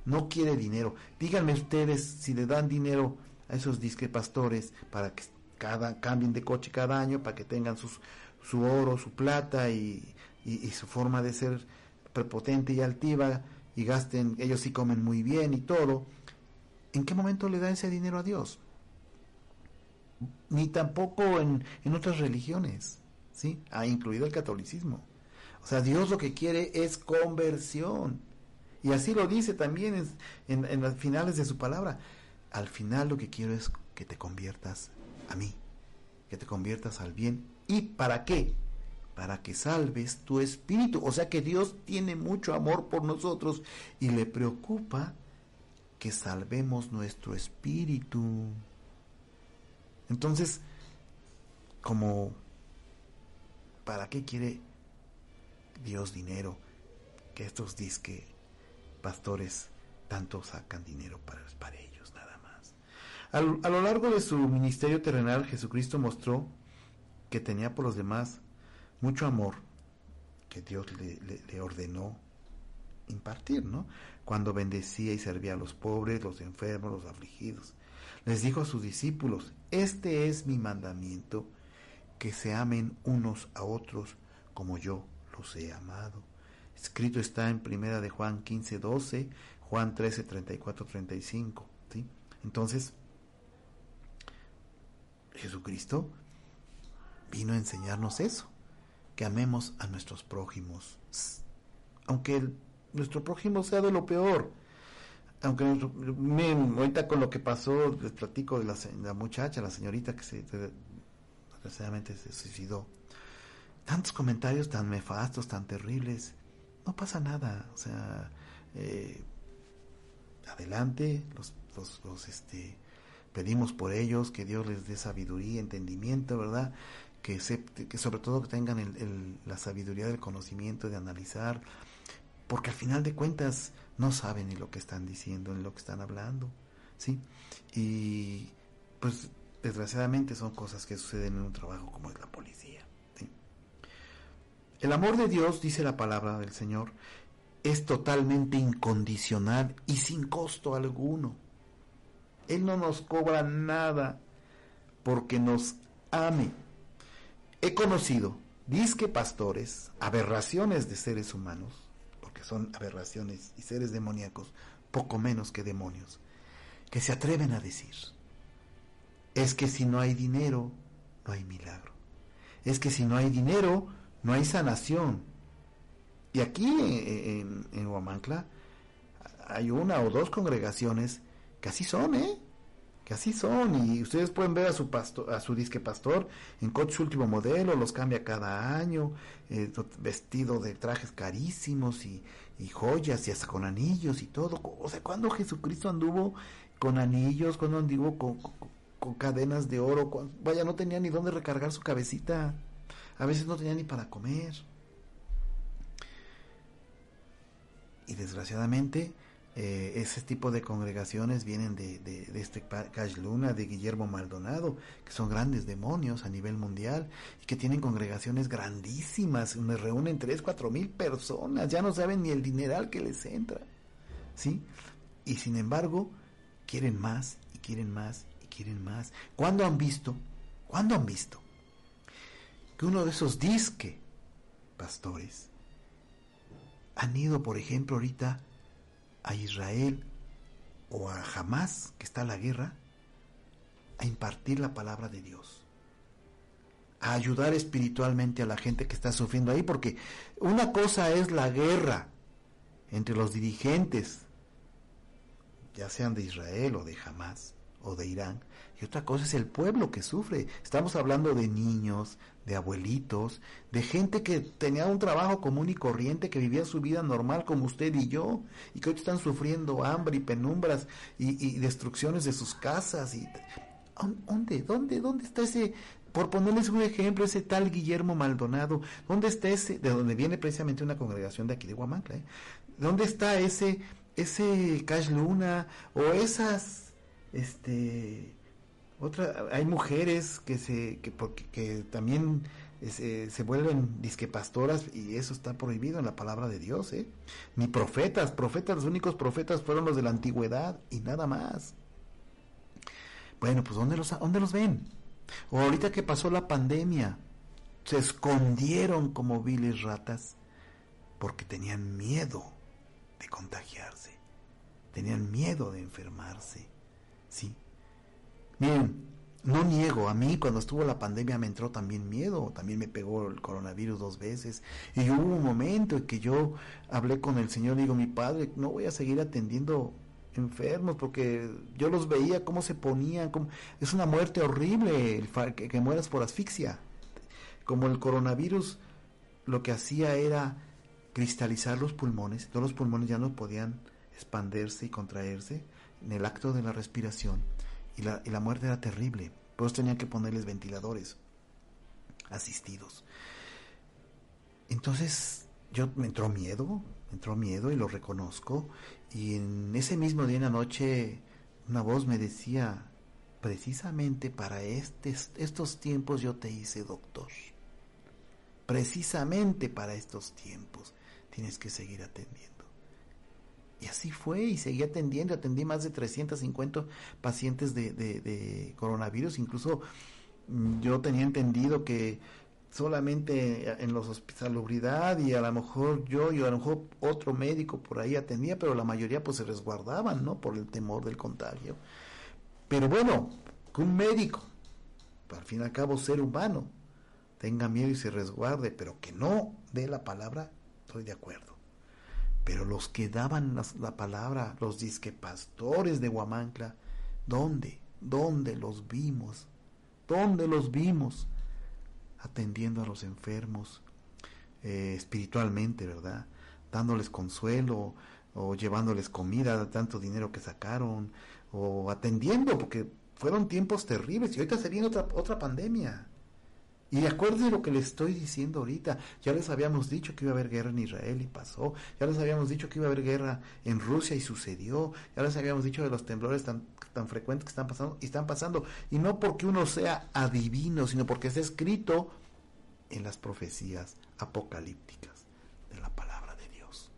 No quiere dinero. Díganme ustedes si le dan dinero a esos disque pastores para que cada, cambien de coche cada año, para que tengan sus, su oro, su plata y, y su forma de ser prepotente y altiva y gasten, ellos sí comen muy bien y todo. ¿En qué momento le da ese dinero a Dios? ni tampoco en, otras religiones, ¿sí? Ha incluido el catolicismo. O sea, Dios lo que quiere es conversión. Y así lo dice también en, en las finales de su palabra. Al final lo que quiero es que te conviertas a mí, que te conviertas al bien. ¿Y para qué? Para que salves tu espíritu. O sea que Dios tiene mucho amor por nosotros y le preocupa que salvemos nuestro espíritu. Entonces, como, ¿para qué quiere Dios dinero? Que estos disque pastores tanto sacan dinero para, para ellos, nada. A, lo largo de su ministerio terrenal, Jesucristo mostró que tenía por los demás mucho amor que Dios le, ordenó impartir, ¿no? Cuando bendecía y servía a los pobres, los enfermos, los afligidos. Les dijo a sus discípulos, este es mi mandamiento, que se amen unos a otros como yo los he amado. Escrito está en primera de Juan 15, 12, Juan 13, 34, 35. ¿sí? Entonces, Jesucristo vino a enseñarnos eso, que amemos a nuestros prójimos, aunque nuestro prójimo sea de lo peor. Aunque ahorita con lo que pasó, les platico de la, muchacha, la señorita que se desgraciadamente se suicidó. Tantos comentarios tan nefastos, tan terribles. No pasa nada. O sea, eh, adelante, los, los, este, pedimos por ellos, que Dios les dé sabiduría, entendimiento, ¿verdad? Que, que sobre todo que tengan la sabiduría del conocimiento, de analizar, porque al final de cuentas no saben ni lo que están diciendo, ni lo que están hablando, ¿sí? Y pues desgraciadamente son cosas que suceden en un trabajo como es la policía. El amor de Dios, dice la palabra del Señor, es totalmente incondicional y sin costo alguno. Él no nos cobra nada porque nos ame. He conocido disque pastores, aberraciones de seres humanos, porque son aberraciones y seres demoníacos, poco menos que demonios, que se atreven a decir, es que si no hay dinero, no hay milagro. Es que si no hay dinero, no hay sanación. Y aquí en, en, Huamancla hay una o dos congregaciones que así son, ¿eh? Que así son. Y ustedes pueden ver a su pastor, a su disque pastor en coche último modelo, los cambia cada año, eh, vestido de trajes carísimos y, joyas y hasta con anillos y todo. O sea, cuando Jesucristo anduvo con anillos, cuando anduvo con, con cadenas de oro, vaya, no tenía ni dónde recargar su cabecita, a veces no tenía ni para comer. Y desgraciadamente, eh, ese tipo de congregaciones vienen de, de, este Cash Luna, de Guillermo Maldonado, que son grandes demonios a nivel mundial y que tienen congregaciones grandísimas, donde reúnen tres, cuatro mil personas, ya no saben ni el dineral que les entra, ¿sí? Y sin embargo, quieren más y quieren más quieren más. ¿Cuándo han visto? ¿Cuándo han visto? Que uno de esos disque pastores han ido, por ejemplo, ahorita a Israel o a Hamas, que está la guerra, a impartir la palabra de Dios, a ayudar espiritualmente a la gente que está sufriendo ahí, porque una cosa es la guerra entre los dirigentes, ya sean de Israel o de Hamas, o de Irán, y otra cosa es el pueblo que sufre. Estamos hablando de niños, de abuelitos, de gente que tenía un trabajo común y corriente, que vivía su vida normal como usted y yo, y que hoy están sufriendo hambre y penumbras y, destrucciones de sus casas. Y, ¿Dónde? ¿Dónde? ¿Dónde está ese, por ponerles un ejemplo, ese tal Guillermo Maldonado? ¿Dónde está ese, de donde viene precisamente una congregación de aquí de Huamancla? Eh? ¿Dónde está ese, ese Cash Luna o esas este otra hay mujeres que se que porque que también se, se vuelven disquepastoras y eso está prohibido en la palabra de Dios, ¿eh? Ni profetas, profetas, los únicos profetas fueron los de la antigüedad y nada más. Bueno, pues ¿dónde los, dónde los ven? O ahorita que pasó la pandemia, se escondieron como viles ratas porque tenían miedo de contagiarse, tenían miedo de enfermarse. Sí. Miren, no niego, a mí cuando estuvo la pandemia me entró también miedo, también me pegó el coronavirus dos veces y hubo un momento en que yo hablé con el Señor y digo, mi Padre, no voy a seguir atendiendo enfermos porque yo los veía cómo se ponían, como... es una muerte horrible que, que mueras por asfixia. Como el coronavirus lo que hacía era cristalizar los pulmones, todos los pulmones ya no podían expandirse y contraerse en el acto de la respiración y la, y la muerte era terrible. Pues tenían que ponerles ventiladores asistidos. Entonces yo me entró miedo, me entró miedo y lo reconozco. Y en ese mismo día en la noche una voz me decía, precisamente para estos tiempos yo te hice doctor. Precisamente para estos tiempos tienes que seguir atendiendo. Y así fue, y seguí atendiendo, atendí más de 350 pacientes de, de coronavirus, incluso mm, yo tenía entendido que solamente en los hospitalidad y a lo mejor yo y a lo mejor otro médico por ahí atendía, pero la mayoría pues se resguardaban, ¿no? Por el temor del contagio. Pero bueno, que un médico, al fin y al cabo ser humano, tenga miedo y se resguarde, pero que no dé la palabra, estoy de acuerdo. Pero los que daban la, la palabra, los disque pastores de Huamancla, ¿dónde? ¿Dónde los vimos? ¿Dónde los vimos? atendiendo a los enfermos eh, espiritualmente, ¿verdad? Dándoles consuelo o llevándoles comida, tanto dinero que sacaron, o atendiendo, porque fueron tiempos terribles y ahorita se viene otra, otra pandemia. Y acuérdense lo que les estoy diciendo ahorita. Ya les habíamos dicho que iba a haber guerra en Israel y pasó. Ya les habíamos dicho que iba a haber guerra en Rusia y sucedió. Ya les habíamos dicho de los temblores tan, tan frecuentes que están pasando y están pasando. Y no porque uno sea adivino, sino porque está escrito en las profecías apocalípticas de la palabra de Dios.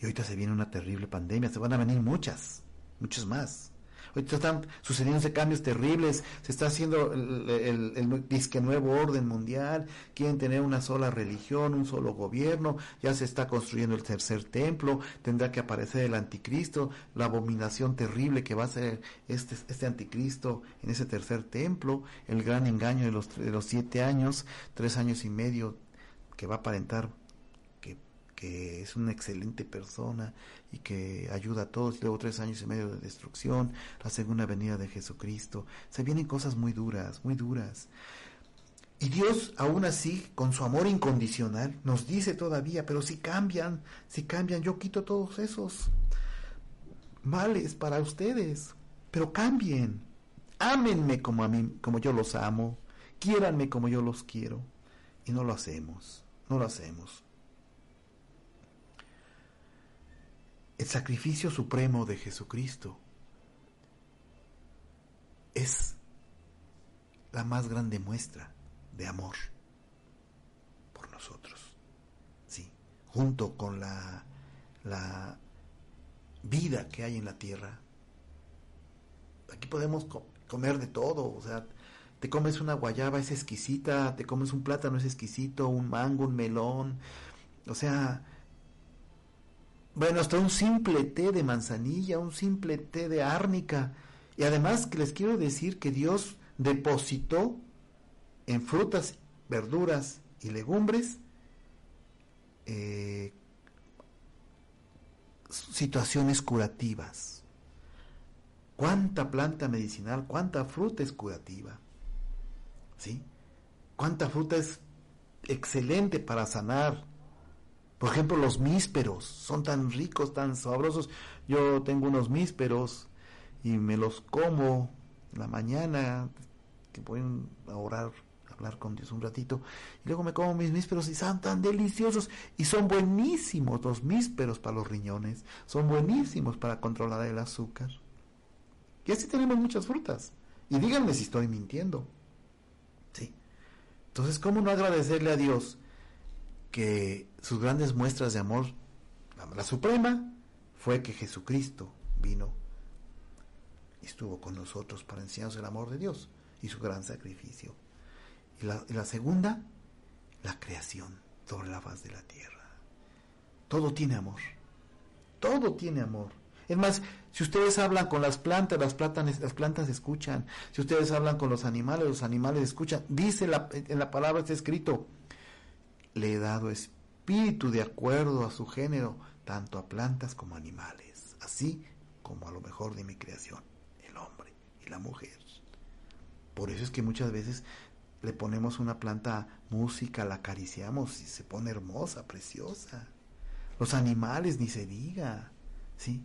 Y ahorita se viene una terrible pandemia, se van a venir muchas, muchas más. Ahorita están sucediendo cambios terribles, se está haciendo el, el, disque nuevo orden mundial, quieren tener una sola religión, un solo gobierno, ya se está construyendo el tercer templo, tendrá que aparecer el anticristo, la abominación terrible que va a ser este, este anticristo en ese tercer templo, el gran engaño de los, de los siete años, tres años y medio que va a aparentar que es una excelente persona y que ayuda a todos, luego tres años y medio de destrucción, la segunda venida de Jesucristo. Se vienen cosas muy duras, muy duras. Y Dios, aún así, con su amor incondicional, nos dice todavía, pero si cambian, si cambian, yo quito todos esos males para ustedes, pero cambien. Ámenme como a mí, como yo los amo, quiéranme como yo los quiero. Y no lo hacemos, no lo hacemos. El sacrificio supremo de Jesucristo es la más grande muestra de amor por nosotros. Sí, junto con la, la vida que hay en la tierra. Aquí podemos comer de todo, o sea, te comes una guayaba, es exquisita, te comes un plátano, es exquisito, un mango, un melón, o sea, bueno, hasta un simple té de manzanilla, un simple té de árnica. Y además que les quiero decir que Dios depositó en frutas, verduras y legumbres eh, situaciones curativas. ¿Cuánta planta medicinal, cuánta fruta es curativa? ¿Sí? ¿Cuánta fruta es excelente para sanar, por ejemplo, los mísperos son tan ricos, tan sabrosos. Yo tengo unos mísperos y me los como en la mañana, que a orar, hablar con Dios un ratito, y luego me como mis mísperos y son tan deliciosos y son buenísimos los mísperos para los riñones, son buenísimos para controlar el azúcar. Y así tenemos muchas frutas. Y díganme si estoy mintiendo. Sí. Entonces, ¿cómo no agradecerle a Dios que sus grandes muestras de amor, la, suprema, fue que Jesucristo vino y estuvo con nosotros para enseñarnos el amor de Dios y su gran sacrificio. Y la, segunda, la creación sobre la faz de la tierra. Todo tiene amor. Todo tiene amor. Es más, si ustedes hablan con las plantas, las plantas, las plantas escuchan. Si ustedes hablan con los animales, los animales escuchan. Dice la, en la palabra, está escrito, le he dado espíritu de acuerdo a su género, tanto a plantas como a animales, así como a lo mejor de mi creación, el hombre y la mujer. Por eso es que muchas veces le ponemos una planta música, la acariciamos y se pone hermosa, preciosa. Los animales ni se diga, ¿sí?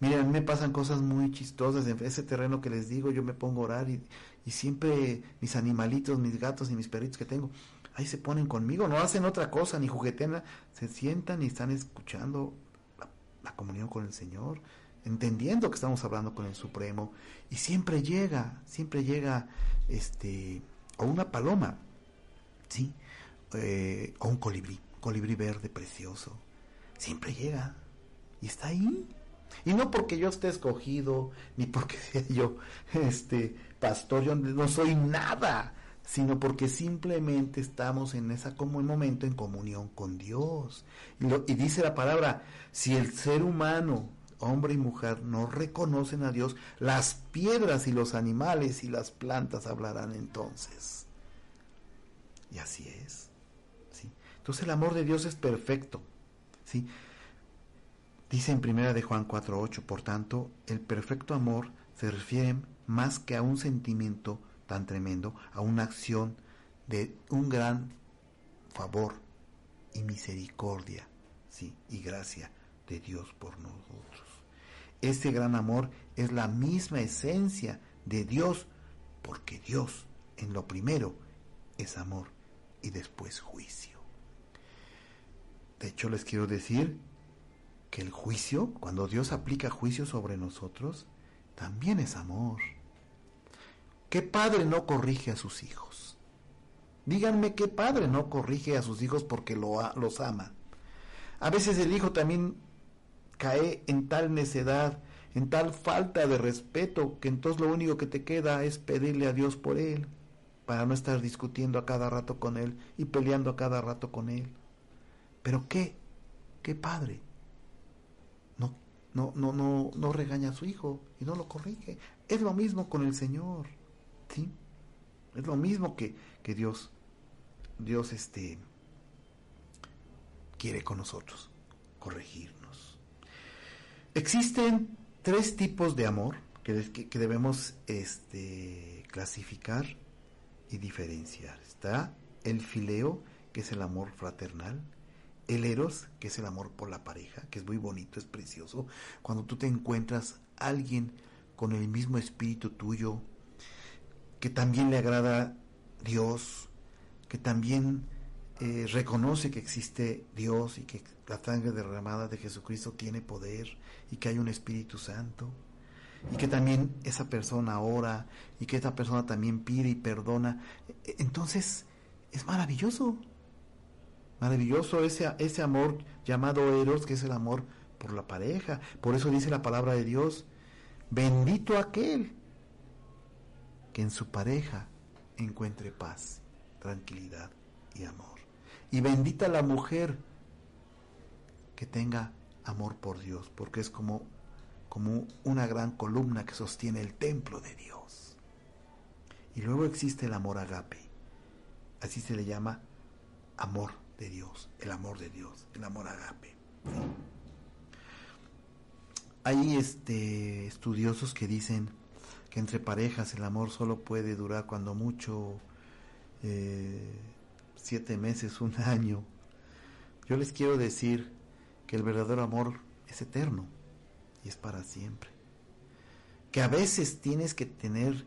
Miren, me pasan cosas muy chistosas. En ese terreno que les digo, yo me pongo a orar y, y siempre mis animalitos, mis gatos y mis perritos que tengo, ahí se ponen conmigo, no hacen otra cosa, ni juguetean, se sientan y están escuchando la, comunión con el Señor, entendiendo que estamos hablando con el Supremo, y siempre llega, siempre llega, este, o una paloma, ¿sí? Eh, o un colibrí, colibrí verde precioso, siempre llega, y está ahí. Y no porque yo esté escogido, ni porque sea yo este pastor, yo no soy nada sino porque simplemente estamos en como momento en comunión con Dios. Y, y, dice la palabra, si el ser humano, hombre y mujer, no reconocen a Dios, las piedras y los animales y las plantas hablarán entonces. Y así es. ¿sí? Entonces el amor de Dios es perfecto. ¿sí? Dice en primera de Juan 4.8, por tanto, el perfecto amor se refiere más que a un sentimiento tan tremendo a una acción de un gran favor y misericordia, sí, y gracia de Dios por nosotros. Ese gran amor es la misma esencia de Dios, porque Dios en lo primero es amor y después juicio. De hecho, les quiero decir que el juicio, cuando Dios aplica juicio sobre nosotros, también es amor. ¿Qué padre no corrige a sus hijos? Díganme qué padre no corrige a sus hijos porque lo, los ama. A veces el hijo también cae en tal necedad, en tal falta de respeto, que entonces lo único que te queda es pedirle a Dios por él, para no estar discutiendo a cada rato con él y peleando a cada rato con él. Pero qué, qué padre. No, no, no, no, no regaña a su hijo y no lo corrige. Es lo mismo con el Señor. Es lo mismo que, que Dios, Dios este, quiere con nosotros, corregirnos. Existen tres tipos de amor que, que, debemos este, clasificar y diferenciar. Está el fileo, que es el amor fraternal, el eros, que es el amor por la pareja, que es muy bonito, es precioso. Cuando tú te encuentras alguien con el mismo espíritu tuyo, que también le agrada Dios, que también eh, reconoce que existe Dios y que la sangre derramada de Jesucristo tiene poder y que hay un Espíritu Santo y que también esa persona ora y que esa persona también pide y perdona. E, entonces es maravilloso, maravilloso ese, ese amor llamado Eros, que es el amor por la pareja. Por eso dice la palabra de Dios, bendito aquel que en su pareja encuentre paz, tranquilidad y amor. Y bendita la mujer que tenga amor por Dios, porque es como, como una gran columna que sostiene el templo de Dios. Y luego existe el amor agape, así se le llama amor de Dios, el amor de Dios, el amor agape. Hay este, estudiosos que dicen que entre parejas el amor solo puede durar cuando mucho eh, siete meses, un año. Yo les quiero decir que el verdadero amor es eterno y es para siempre. Que a veces tienes que tener,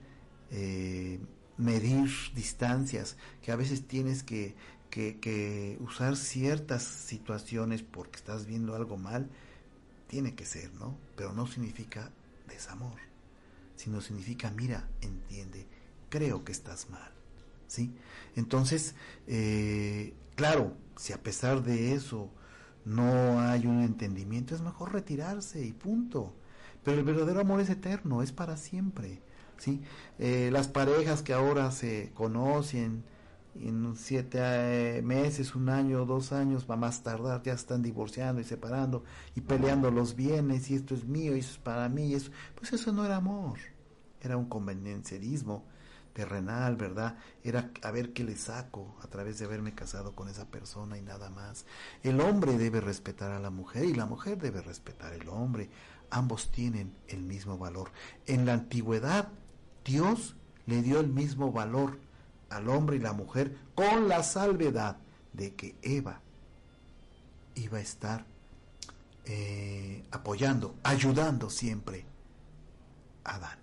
eh, medir distancias, que a veces tienes que, que, que usar ciertas situaciones porque estás viendo algo mal, tiene que ser, ¿no? Pero no significa desamor sino significa, mira, entiende, creo que estás mal. ¿Sí? Entonces, eh, claro, si a pesar de eso no hay un entendimiento, es mejor retirarse y punto. Pero el verdadero amor es eterno, es para siempre. ¿sí? Eh, las parejas que ahora se conocen en siete eh, meses, un año, dos años, va más tardar, ya están divorciando y separando y peleando los bienes y esto es mío y eso es para mí, y eso, pues eso no era amor, era un conveniencialismo terrenal, ¿verdad? Era a ver qué le saco a través de haberme casado con esa persona y nada más. El hombre debe respetar a la mujer y la mujer debe respetar al hombre. Ambos tienen el mismo valor. En la antigüedad, Dios le dio el mismo valor al hombre y la mujer con la salvedad de que Eva iba a estar eh, apoyando, ayudando siempre a Adán.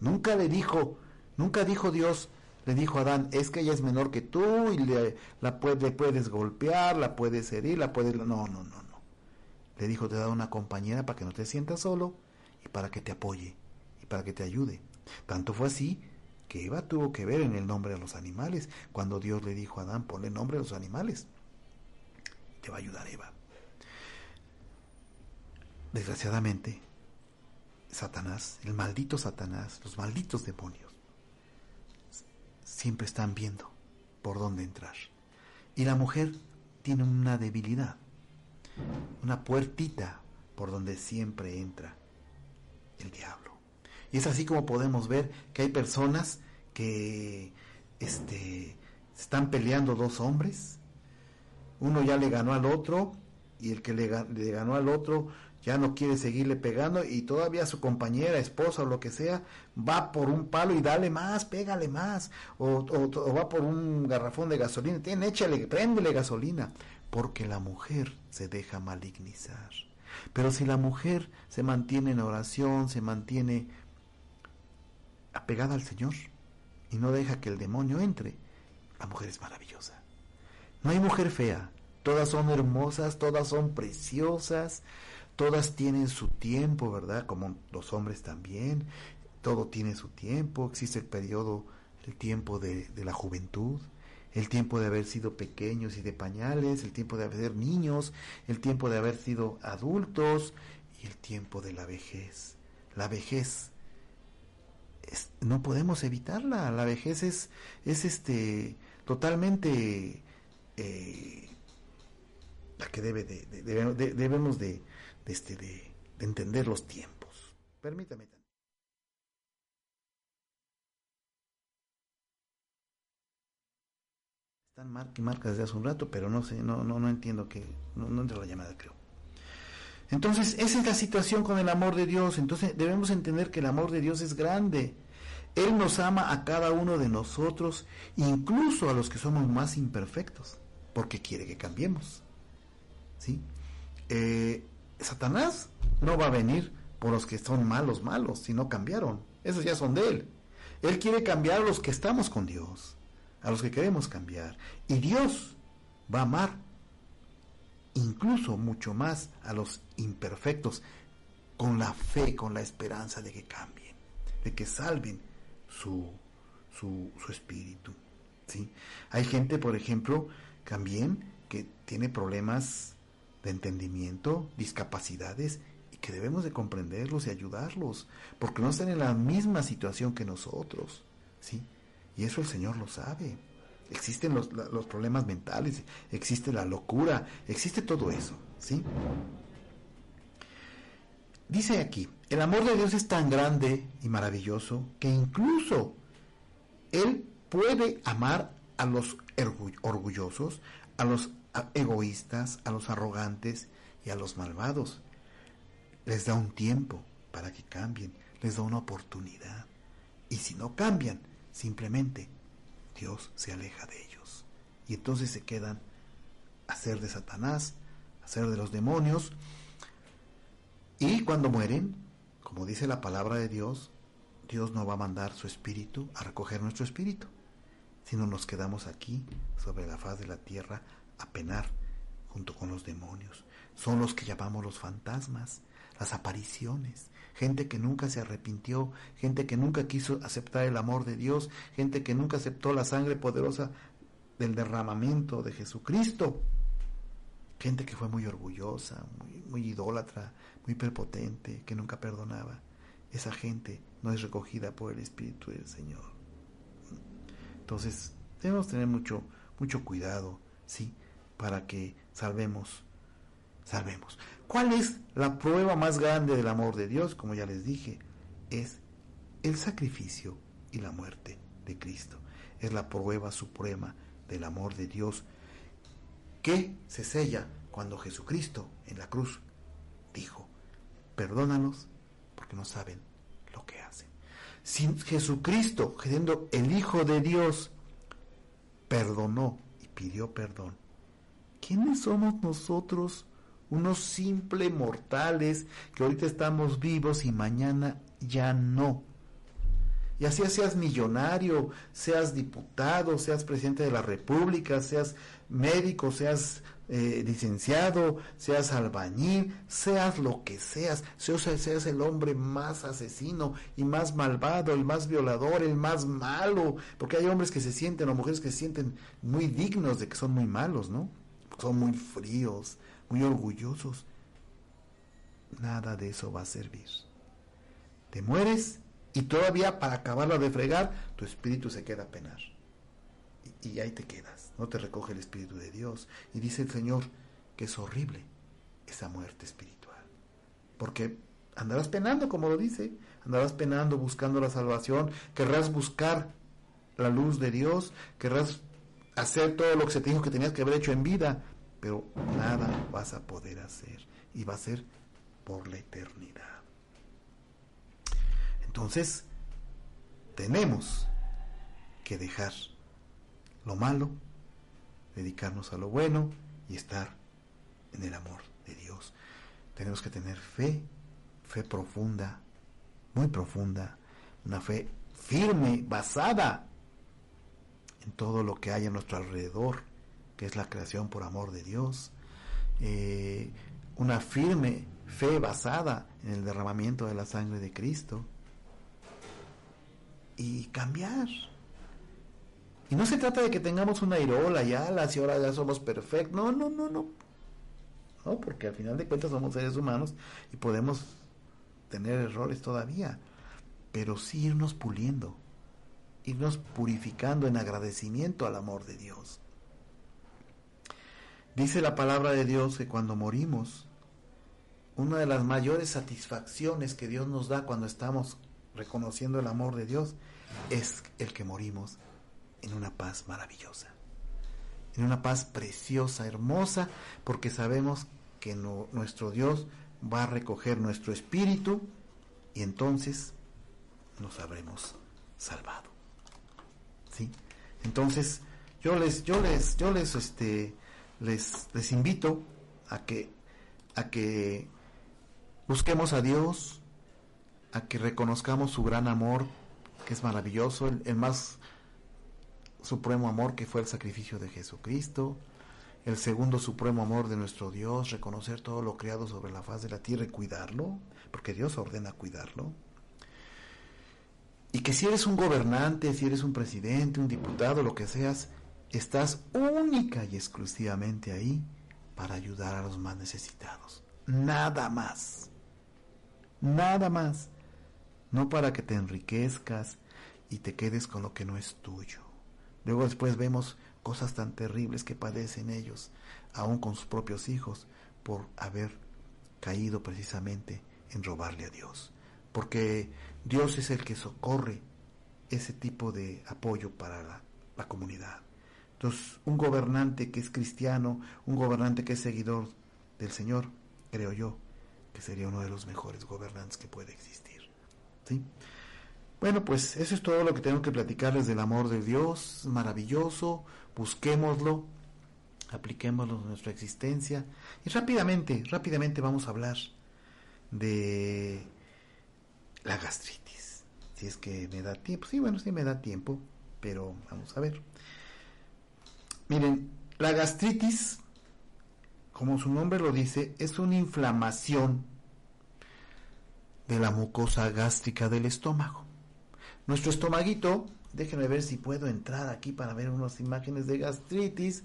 Nunca le dijo, nunca dijo Dios, le dijo a Adán, es que ella es menor que tú y le, la puede, puedes golpear, la puedes herir, la puedes... No, no, no, no. Le dijo, te he dado una compañera para que no te sientas solo y para que te apoye y para que te ayude. Tanto fue así que Eva tuvo que ver en el nombre de los animales, cuando Dios le dijo a Adán, ponle nombre a los animales. Te va a ayudar Eva. Desgraciadamente, Satanás, el maldito Satanás, los malditos demonios, siempre están viendo por dónde entrar. Y la mujer tiene una debilidad, una puertita por donde siempre entra el diablo. Y es así como podemos ver que hay personas que este, están peleando dos hombres, uno ya le ganó al otro y el que le, ganó al otro ya no quiere seguirle pegando y todavía su compañera, esposa o lo que sea, va por un palo y dale más, pégale más, o, va por un garrafón de gasolina, échale, préndele gasolina, porque la mujer se deja malignizar. Pero si la mujer se mantiene en oración, se mantiene apegada al Señor y no deja que el demonio entre, la mujer es maravillosa. No hay mujer fea, todas son hermosas, todas son preciosas, todas tienen su tiempo, ¿verdad? Como los hombres también, todo tiene su tiempo, existe el periodo, el tiempo de, la juventud, el tiempo de haber sido pequeños y de pañales, el tiempo de haber niños, el tiempo de haber sido adultos y el tiempo de la vejez. La vejez no podemos evitarla, la vejez es, es este totalmente eh, la que debe de, debemos de, este, de, entender los tiempos. Permítame. Están marcas y marcas desde hace un rato, pero no sé, no, no, no entiendo que, no, no la llamada, creo. Entonces, esa es la situación con el amor de Dios. Entonces, debemos entender que el amor de Dios es grande. Él nos ama a cada uno de nosotros, incluso a los que somos más imperfectos, porque quiere que cambiemos. ¿Sí? Eh, Satanás no va a venir por los que son malos, malos, si no cambiaron. Esos ya son de él. Él quiere cambiar a los que estamos con Dios, a los que queremos cambiar. Y Dios va a amar incluso mucho más a los imperfectos, con la fe, con la esperanza de que cambien, de que salven su, su, su espíritu. ¿sí? Hay gente, por ejemplo, también que tiene problemas de entendimiento, discapacidades, y que debemos de comprenderlos y ayudarlos, porque no están en la misma situación que nosotros, ¿sí? Y eso el Señor lo sabe. Existen los, los problemas mentales, existe la locura, existe todo eso, ¿sí? Dice aquí, el amor de Dios es tan grande y maravilloso que incluso Él puede amar a los orgullosos, a los egoístas, a los arrogantes y a los malvados. Les da un tiempo para que cambien, les da una oportunidad. Y si no cambian, simplemente Dios se aleja de ellos. Y entonces se quedan a ser de Satanás, a ser de los demonios. Y cuando mueren, como dice la palabra de Dios, Dios no va a mandar su espíritu a recoger nuestro espíritu, sino nos quedamos aquí sobre la faz de la tierra a penar junto con los demonios. Son los que llamamos los fantasmas, las apariciones, gente que nunca se arrepintió, gente que nunca quiso aceptar el amor de Dios, gente que nunca aceptó la sangre poderosa del derramamiento de Jesucristo, gente que fue muy orgullosa, muy, idólatra, muy prepotente, que nunca perdonaba. Esa gente no es recogida por el Espíritu del Señor. Entonces, debemos tener mucho, mucho cuidado, ¿sí? Para que salvemos salvemos. ¿Cuál es la prueba más grande del amor de Dios? Como ya les dije, es el sacrificio y la muerte de Cristo. Es la prueba suprema del amor de Dios que se sella cuando Jesucristo en la cruz dijo, perdónalos porque no saben lo que hacen. Si Jesucristo, siendo el Hijo de Dios, perdonó y pidió perdón, ¿quiénes somos nosotros unos simples mortales que ahorita estamos vivos y mañana ya no. Y así seas millonario, seas diputado, seas presidente de la República, seas médico, seas eh, licenciado, seas albañil, seas lo que seas, seas, seas el hombre más asesino y más malvado, el más violador, el más malo, porque hay hombres que se sienten o mujeres que se sienten muy dignos de que son muy malos, ¿no? Son muy fríos, muy orgullosos. Nada de eso va a servir. Te mueres y todavía para acabarlo de fregar, tu espíritu se queda a penar. Y, y ahí te quedas, no te recoge el espíritu de Dios. Y dice el Señor que es horrible esa muerte espiritual. Porque andarás penando, como lo dice, andarás penando buscando la salvación, querrás buscar la luz de Dios, querrás hacer todo lo que se te dijo que tenías que haber hecho en vida, pero nada vas a poder hacer y va a ser por la eternidad. Entonces, tenemos que dejar lo malo, dedicarnos a lo bueno y estar en el amor de Dios. Tenemos que tener fe, fe profunda, muy profunda, una fe firme, basada en todo lo que hay a nuestro alrededor, que es la creación por amor de Dios. Eh, una firme fe basada en el derramamiento de la sangre de Cristo y cambiar. Y no se trata de que tengamos una irola y alas y ahora ya somos perfectos. No, no, no, no. No, porque al final de cuentas somos seres humanos y podemos tener errores todavía. Pero sí irnos puliendo, irnos purificando en agradecimiento al amor de Dios. Dice la palabra de Dios que cuando morimos, una de las mayores satisfacciones que Dios nos da cuando estamos reconociendo el amor de Dios, es el que morimos en una paz maravillosa, en una paz preciosa, hermosa, porque sabemos que nuestro Dios va a recoger nuestro espíritu y entonces nos habremos salvado. ¿Sí? Entonces, yo les yo les yo les este les les invito a que a que busquemos a Dios, a que reconozcamos su gran amor, que es maravilloso, el, más supremo amor que fue el sacrificio de Jesucristo, el segundo supremo amor de nuestro Dios, reconocer todo lo creado sobre la faz de la tierra y cuidarlo, porque Dios ordena cuidarlo. Y que si eres un gobernante, si eres un presidente, un diputado, lo que seas, estás única y exclusivamente ahí para ayudar a los más necesitados. Nada más. Nada más no para que te enriquezcas y te quedes con lo que no es tuyo. Luego después vemos cosas tan terribles que padecen ellos, aún con sus propios hijos, por haber caído precisamente en robarle a Dios. Porque Dios es el que socorre ese tipo de apoyo para la, la comunidad. Entonces, un gobernante que es cristiano, un gobernante que es seguidor del Señor, creo yo, que sería uno de los mejores gobernantes que puede existir. Bueno, pues eso es todo lo que tengo que platicarles del amor de Dios, maravilloso, busquémoslo, apliquémoslo en nuestra existencia y rápidamente, rápidamente vamos a hablar de la gastritis. Si es que me da tiempo, sí, bueno, sí me da tiempo, pero vamos a ver. Miren, la gastritis, como su nombre lo dice, es una inflamación de la mucosa gástrica del estómago. Nuestro estomaguito, déjenme ver si puedo entrar aquí para ver unas imágenes de gastritis.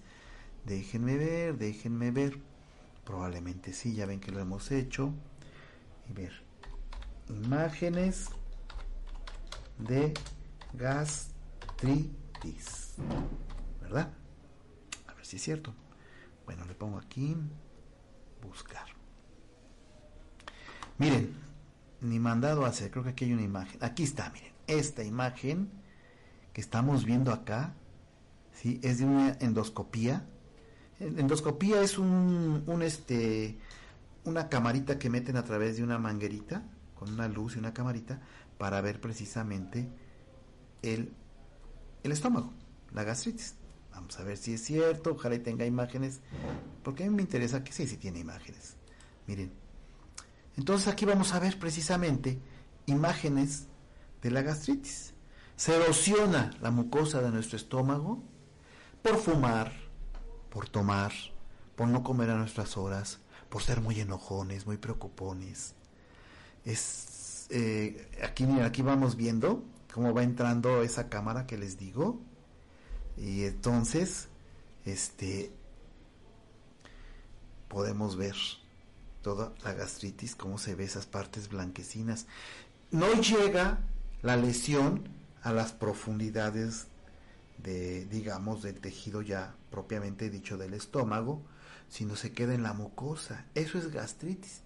Déjenme ver, déjenme ver. Probablemente sí, ya ven que lo hemos hecho. Y ver. Imágenes de gastritis. ¿Verdad? Si es cierto. Bueno, le pongo aquí. Buscar. Miren, ni mandado a hacer. Creo que aquí hay una imagen. Aquí está, miren. Esta imagen que estamos viendo acá, ¿sí? Es de una endoscopía. Endoscopía es un, un este, una camarita que meten a través de una manguerita, con una luz y una camarita, para ver precisamente el, el estómago, la gastritis. Vamos a ver si es cierto, ojalá y tenga imágenes, porque a mí me interesa que sí, sí tiene imágenes. Miren. Entonces aquí vamos a ver precisamente imágenes de la gastritis. Se erosiona la mucosa de nuestro estómago por fumar, por tomar, por no comer a nuestras horas, por ser muy enojones, muy preocupones. Es, eh, aquí, aquí vamos viendo cómo va entrando esa cámara que les digo. Y entonces, este, podemos ver toda la gastritis, cómo se ve esas partes blanquecinas. No llega la lesión a las profundidades de, digamos, del tejido ya propiamente dicho del estómago, sino se queda en la mucosa. Eso es gastritis.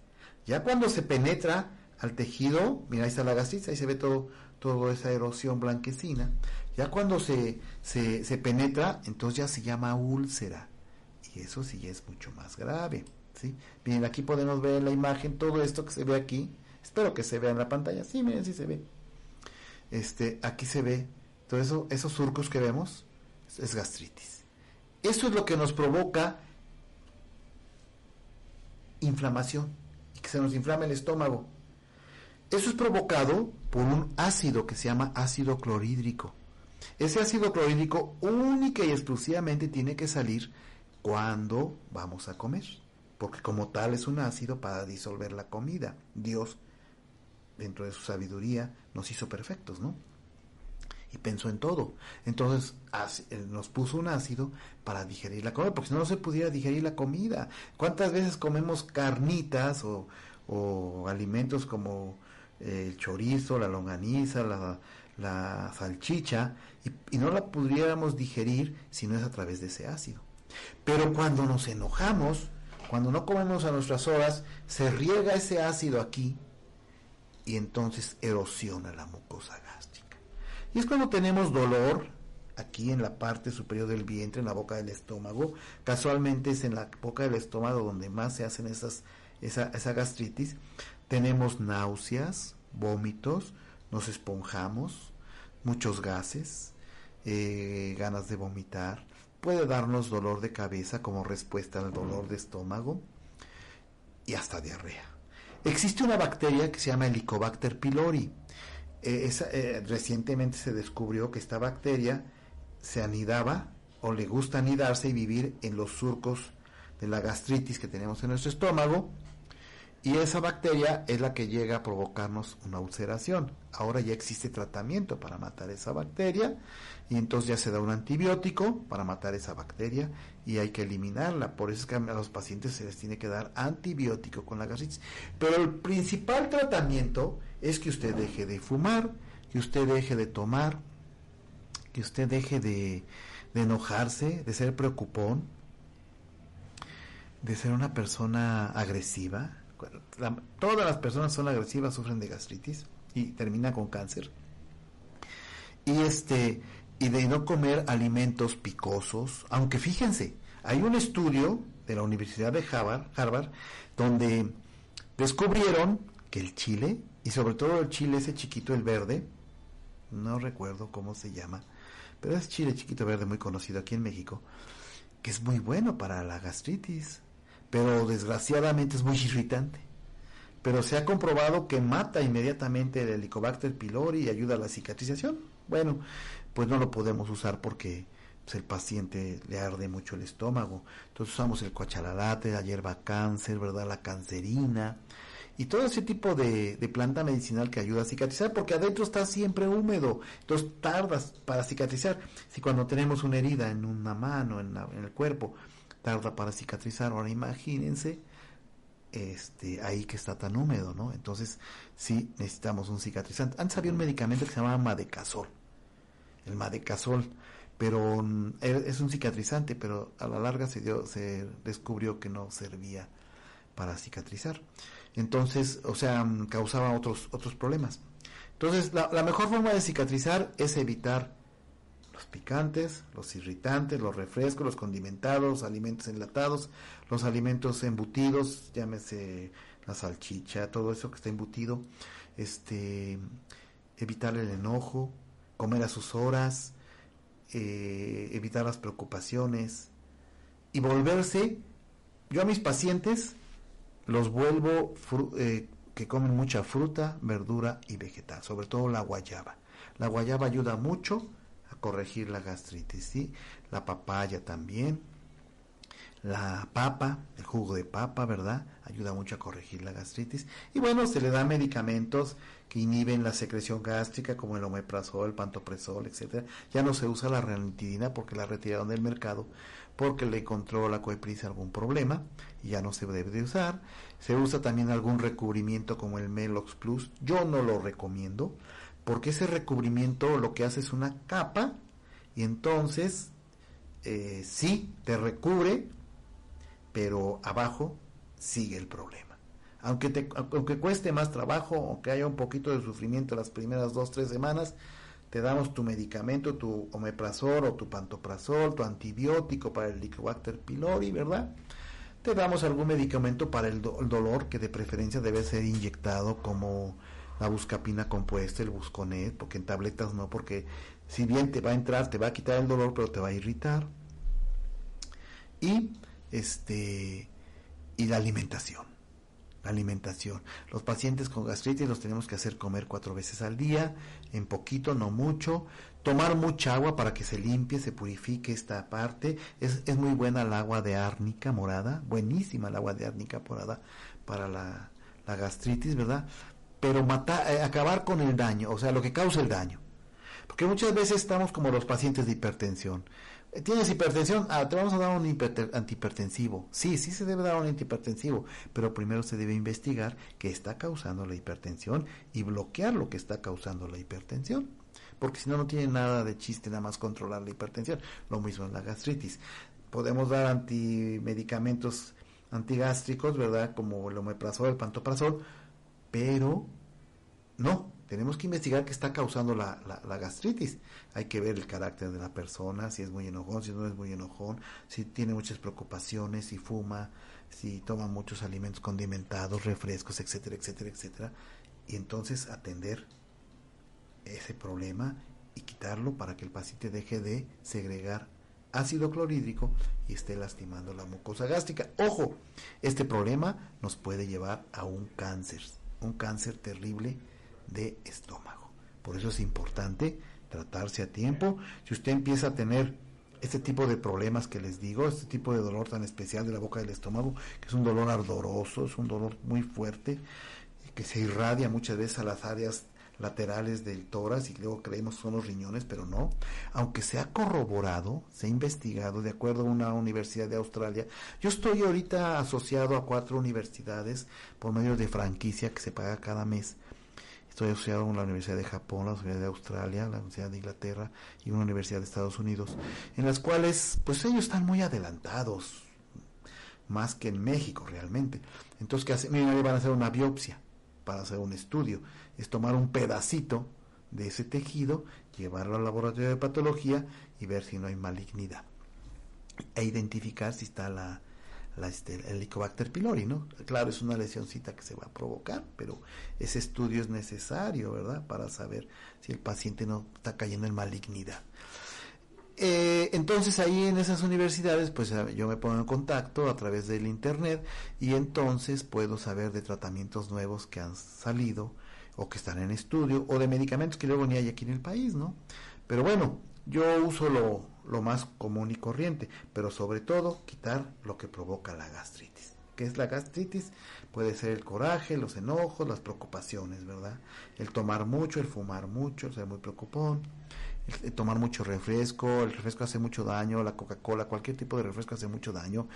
Ya cuando se penetra al tejido, mira, ahí está la gastritis, ahí se ve todo, toda esa erosión blanquecina. Ya cuando se, se, penetra, entonces ya se llama úlcera. Y eso sí es mucho más grave. ¿sí? Miren, aquí podemos ver en la imagen todo esto que se ve aquí. Espero que se vea en la pantalla. Sí, miren, sí se ve. Este, aquí se ve todo eso, esos surcos que vemos, es gastritis. Eso es lo que nos provoca inflamación y que se nos inflame el estómago. Eso es provocado por un ácido que se llama ácido clorhídrico. Ese ácido clorhídrico única y exclusivamente tiene que salir cuando vamos a comer, porque como tal es un ácido para disolver la comida. Dios, dentro de su sabiduría, nos hizo perfectos, ¿no? Y pensó en todo. Entonces nos puso un ácido para digerir la comida, porque si no, no se pudiera digerir la comida. ¿Cuántas veces comemos carnitas o, o alimentos como el chorizo, la longaniza, la, la salchicha, y, no la pudiéramos digerir si no es a través de ese ácido. Pero cuando nos enojamos, cuando no comemos a nuestras horas, se riega ese ácido aquí y entonces erosiona la mucosa gástrica. Y es cuando tenemos dolor aquí en la parte superior del vientre, en la boca del estómago. Casualmente es en la boca del estómago donde más se hacen esas, esa, esa gastritis. Tenemos náuseas, vómitos, nos esponjamos, muchos gases, eh, ganas de vomitar, puede darnos dolor de cabeza como respuesta al dolor de estómago y hasta diarrea. Existe una bacteria que se llama Helicobacter pylori. Eh, eh, recientemente se descubrió que esta bacteria se anidaba o le gusta anidarse y vivir en los surcos de la gastritis que tenemos en nuestro estómago y esa bacteria es la que llega a provocarnos una ulceración. Ahora ya existe tratamiento para matar esa bacteria y entonces ya se da un antibiótico para matar esa bacteria y hay que eliminarla. Por eso es que a los pacientes se les tiene que dar antibiótico con la gastritis. Pero el principal tratamiento es que usted deje de fumar, que usted deje de tomar, que usted deje de, de enojarse, de ser preocupón, de ser una persona agresiva todas las personas son agresivas, sufren de gastritis y termina con cáncer. Y este y de no comer alimentos picosos, aunque fíjense, hay un estudio de la Universidad de Harvard, Harvard donde descubrieron que el chile y sobre todo el chile ese chiquito el verde, no recuerdo cómo se llama, pero es chile chiquito verde muy conocido aquí en México, que es muy bueno para la gastritis pero desgraciadamente es muy irritante. Pero se ha comprobado que mata inmediatamente el Helicobacter pylori y ayuda a la cicatrización. Bueno, pues no lo podemos usar porque pues, el paciente le arde mucho el estómago. Entonces usamos el coachalalate, la hierba cáncer, ¿verdad? La cancerina y todo ese tipo de, planta medicinal que ayuda a cicatrizar porque adentro está siempre húmedo. Entonces tardas para cicatrizar. Si cuando tenemos una herida en una mano, en el cuerpo, tarda para cicatrizar. Ahora imagínense este, ahí que está tan húmedo, ¿no? Entonces sí necesitamos un cicatrizante. Antes había un medicamento que se llamaba Madecasol, el Madecasol, pero mm, e, es un cicatrizante, pero a la larga se, dio, se descubrió que no servía para cicatrizar. Entonces, o sea, mm, causaba otros, otros problemas. Entonces, la, la mejor forma de cicatrizar es evitar los picantes, los irritantes, los refrescos, los condimentados, los alimentos enlatados, los alimentos embutidos, llámese la salchicha, todo eso que está embutido, este, evitar el enojo, comer a sus horas, eh, evitar las preocupaciones y volverse, yo a mis pacientes los vuelvo eh, que comen mucha fruta, verdura y vegetal, sobre todo la guayaba. La guayaba ayuda mucho a corregir la gastritis, ¿sí? La papaya también, la papa, el jugo de papa, ¿verdad? Ayuda mucho a corregir la gastritis. Y bueno, se le da medicamentos que inhiben la secreción gástrica, como el omeprazol, el pantoprazol, etcétera. Ya no se usa la ranitidina porque la retiraron del mercado, porque le encontró la algún problema y ya no se debe de usar. Se usa también algún recubrimiento como el Melox Plus. Yo no lo recomiendo, porque ese recubrimiento lo que hace es una capa y entonces eh, sí te recubre, pero abajo sigue el problema. Aunque, te, aunque cueste más trabajo, aunque haya un poquito de sufrimiento las primeras dos, tres semanas, te damos tu medicamento, tu omeprazol o tu pantoprazol, tu antibiótico para el Helicobacter pylori, ¿verdad? Te damos algún medicamento para el, dolor que de preferencia debe ser inyectado como la buscapina compuesta, el busconet, porque en tabletas no, porque si bien te va a entrar, te va a quitar el dolor, pero te va a irritar. Y este y la alimentación. La alimentación. Los pacientes con gastritis los tenemos que hacer comer cuatro veces al día, en poquito, no mucho. Tomar mucha agua para que se limpie, se purifique esta parte. Es, es muy buena el agua de árnica morada, buenísima el agua de árnica morada para la, la gastritis, ¿verdad? Pero matar, eh, acabar con el daño, o sea, lo que causa el daño. Porque muchas veces estamos como los pacientes de hipertensión. ¿Tienes hipertensión? Ah, te vamos a dar un antihipertensivo. Sí, sí se debe dar un antihipertensivo, pero primero se debe investigar qué está causando la hipertensión y bloquear lo que está causando la hipertensión. Porque si no, no tiene nada de chiste nada más controlar la hipertensión. Lo mismo en la gastritis. Podemos dar antimedicamentos antigástricos, ¿verdad? Como el omeprazol, el pantoprazol, pero no, tenemos que investigar qué está causando la, la, gastritis. Hay que ver el carácter de la persona, si es muy enojón, si no es muy enojón, si tiene muchas preocupaciones, si fuma, si toma muchos alimentos condimentados, refrescos, etcétera, etcétera, etcétera. Y entonces atender ese problema y quitarlo para que el paciente deje de segregar ácido clorhídrico y esté lastimando la mucosa gástrica. Ojo, este problema nos puede llevar a un cáncer, un cáncer terrible de estómago. Por eso es importante tratarse a tiempo. Si usted empieza a tener este tipo de problemas que les digo, este tipo de dolor tan especial de la boca del estómago, que es un dolor ardoroso, es un dolor muy fuerte, que se irradia muchas veces a las áreas laterales del tórax y luego creemos son los riñones, pero no. Aunque se ha corroborado, se ha investigado de acuerdo a una universidad de Australia. Yo estoy ahorita asociado a cuatro universidades por medio de franquicia que se paga cada mes Estoy asociado con la Universidad de Japón, la Universidad de Australia, la Universidad de Inglaterra y una Universidad de Estados Unidos, en las cuales pues ellos están muy adelantados, más que en México realmente. Entonces, ¿qué hacen? Van a hacer una biopsia para hacer un estudio. Es tomar un pedacito de ese tejido, llevarlo al laboratorio de patología y ver si no hay malignidad. E identificar si está la, este, el Helicobacter pylori, ¿no? Claro, es una lesioncita que se va a provocar, pero ese estudio es necesario, ¿verdad? Para saber si el paciente no está cayendo en malignidad. Eh, entonces ahí en esas universidades, pues yo me pongo en contacto a través del internet y entonces puedo saber de tratamientos nuevos que han salido o que están en estudio o de medicamentos que luego ni hay aquí en el país, ¿no? Pero bueno, yo uso lo, lo más común y corriente, pero sobre todo quitar lo que provoca la gastritis. ¿Qué es la gastritis? Puede ser el coraje, los enojos, las preocupaciones, ¿verdad? El tomar mucho, el fumar mucho, el ser muy preocupón, el, tomar mucho refresco, el refresco hace mucho daño, la Coca-Cola, cualquier tipo de refresco hace mucho daño,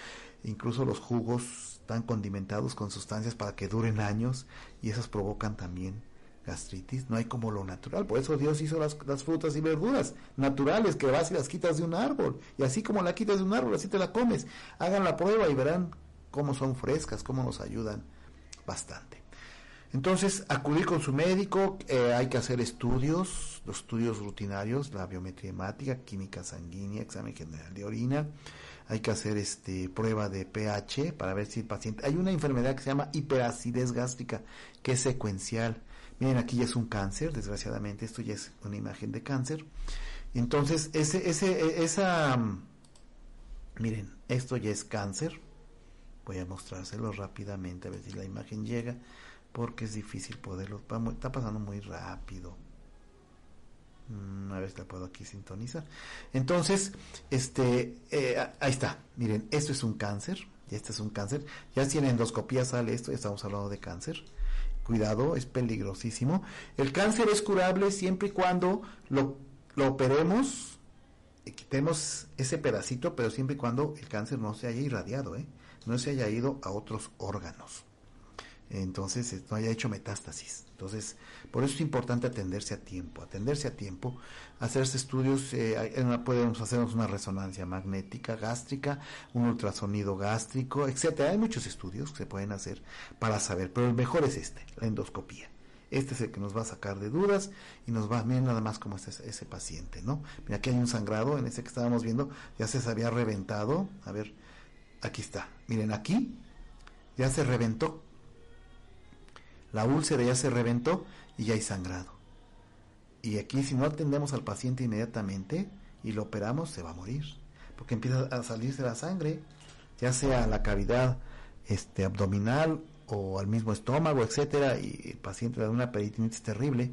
incluso los jugos están condimentados con sustancias para que duren años y esas provocan también gastritis, no hay como lo natural. Por eso Dios hizo las, frutas y verduras naturales que vas y las quitas de un árbol. Y así como la quitas de un árbol, así te la comes. Hagan la prueba y verán cómo son frescas, cómo nos ayudan bastante. Entonces, acudir con su médico, eh, hay que hacer estudios, los estudios rutinarios, la biometría hemática, química sanguínea, examen general de orina, hay que hacer este prueba de pH para ver si el paciente hay una enfermedad que se llama hiperacidez gástrica que es secuencial Miren, aquí ya es un cáncer, desgraciadamente, esto ya es una imagen de cáncer. Entonces, ese, ese, e, esa, mm, miren, esto ya es cáncer, Voy a mostrárselo rápidamente a ver si la imagen llega porque es difícil poderlo. Está pasando muy rápido. Mm, a ver si la puedo aquí sintonizar. Entonces, este, eh, ahí está. Miren, esto es un cáncer. Este es un cáncer. Ya si en endoscopía sale esto, ya estamos hablando de cáncer. Cuidado, es peligrosísimo. El cáncer es curable siempre y cuando lo, lo operemos, y quitemos ese pedacito, pero siempre y cuando el cáncer no se haya irradiado, ¿eh? no se haya ido a otros órganos entonces no haya hecho metástasis. Entonces, por eso es importante atenderse a tiempo, atenderse a tiempo, hacerse estudios, eh, podemos hacernos una resonancia magnética gástrica, un ultrasonido gástrico, etcétera. Hay muchos estudios que se pueden hacer para saber, pero el mejor es este, la endoscopía. Este es el que nos va a sacar de dudas y nos va, miren nada más como es ese, paciente, ¿no? Mira, aquí hay un sangrado, en ese que estábamos viendo, ya se había reventado. A ver, aquí está. Miren, aquí ya se reventó la úlcera ya se reventó y ya hay sangrado. Y aquí si no atendemos al paciente inmediatamente y lo operamos, se va a morir. Porque empieza a salirse la sangre, ya sea a la cavidad este, abdominal o al mismo estómago, etcétera, y el paciente da una peritonitis terrible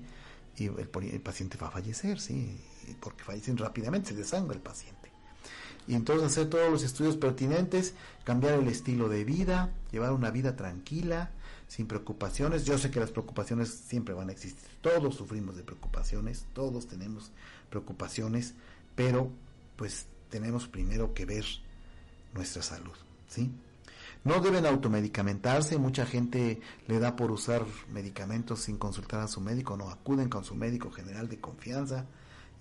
y el, el, paciente va a fallecer, sí, porque fallecen rápidamente, se desangra el paciente. Y entonces hacer todos los estudios pertinentes, cambiar el estilo de vida, llevar una vida tranquila, sin preocupaciones. Yo sé que las preocupaciones siempre van a existir. Todos sufrimos de preocupaciones, todos tenemos preocupaciones, pero pues tenemos primero que ver nuestra salud, ¿sí? No deben automedicamentarse, mucha gente le da por usar medicamentos sin consultar a su médico, no acuden con su médico general de confianza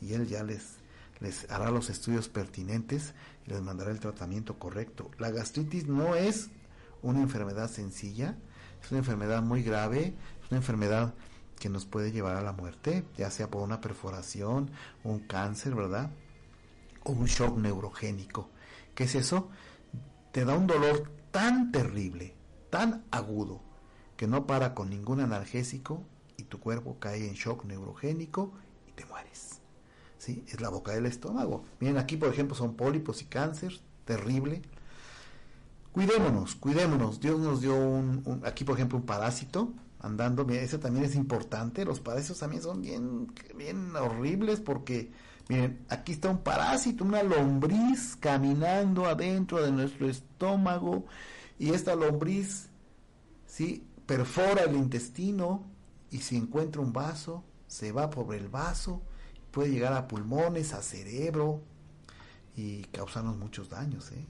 y él ya les les hará los estudios pertinentes y les mandará el tratamiento correcto. La gastritis no es una enfermedad sencilla, es una enfermedad muy grave, es una enfermedad que nos puede llevar a la muerte, ya sea por una perforación, un cáncer, ¿verdad? O un shock neurogénico. ¿Qué es eso? Te da un dolor tan terrible, tan agudo, que no para con ningún analgésico y tu cuerpo cae en shock neurogénico y te mueres. ¿Sí? Es la boca del estómago. Miren, aquí por ejemplo son pólipos y cáncer, terrible. Cuidémonos, cuidémonos. Dios nos dio un, aquí por ejemplo un parásito andando, miren, ese también es importante. Los parásitos también son bien, bien horribles porque, miren, aquí está un parásito, una lombriz caminando adentro de nuestro estómago y esta lombriz, sí, perfora el intestino y si encuentra un vaso, se va por el vaso, puede llegar a pulmones, a cerebro y causarnos muchos daños, ¿eh?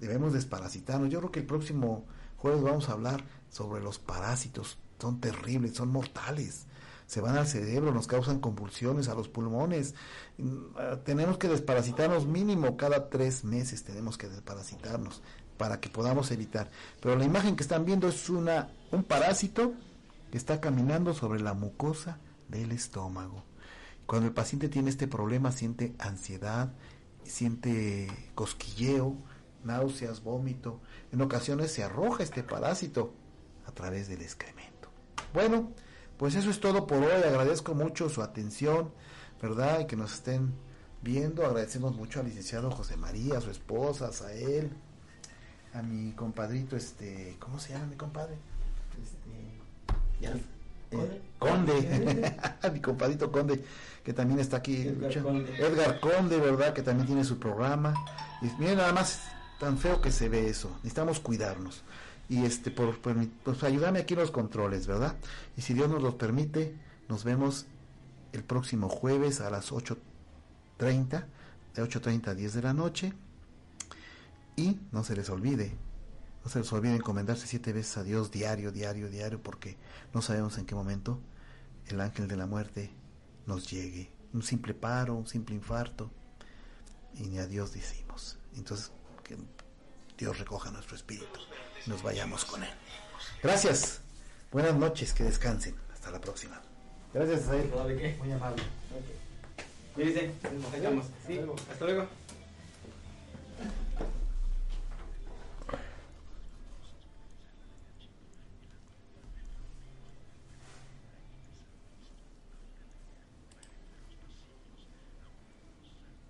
Debemos desparasitarnos. Yo creo que el próximo jueves vamos a hablar sobre los parásitos. Son terribles, son mortales. Se van al cerebro, nos causan convulsiones a los pulmones. Mm, ah, tenemos que desparasitarnos mínimo cada tres meses. Tenemos que desparasitarnos para que podamos evitar. Pero la imagen que están viendo es una un parásito que está caminando sobre la mucosa del estómago. Cuando el paciente tiene este problema siente ansiedad, siente cosquilleo, náuseas, vómito. En ocasiones se arroja este parásito a través del excremento. Bueno, pues eso es todo por hoy. Agradezco mucho su atención, ¿verdad? Y que nos estén viendo. Agradecemos mucho al licenciado José María, a su esposa, a él, a mi compadrito, este, ¿cómo se llama mi compadre? Este, eh, Conde, mi compadrito Conde, que también está aquí. Edgar Conde. Edgar Conde, ¿verdad? Que también tiene su programa. Y miren, nada más tan feo que se ve eso. Necesitamos cuidarnos. Y este, por, pues ayúdame aquí los controles, ¿verdad? Y si Dios nos los permite, nos vemos el próximo jueves a las 8.30, de 8.30 a 10 de la noche. Y no se les olvide, no se les olvide encomendarse siete veces a Dios diario, diario, diario, porque no sabemos en qué momento el ángel de la muerte nos llegue. Un simple paro, un simple infarto, y ni a Dios decimos. Entonces, Dios recoja nuestro espíritu y nos vayamos con Él. Gracias. Buenas noches, que descansen. Hasta la próxima. Gracias, Muy amable. Okay. Nos Sí, hasta luego.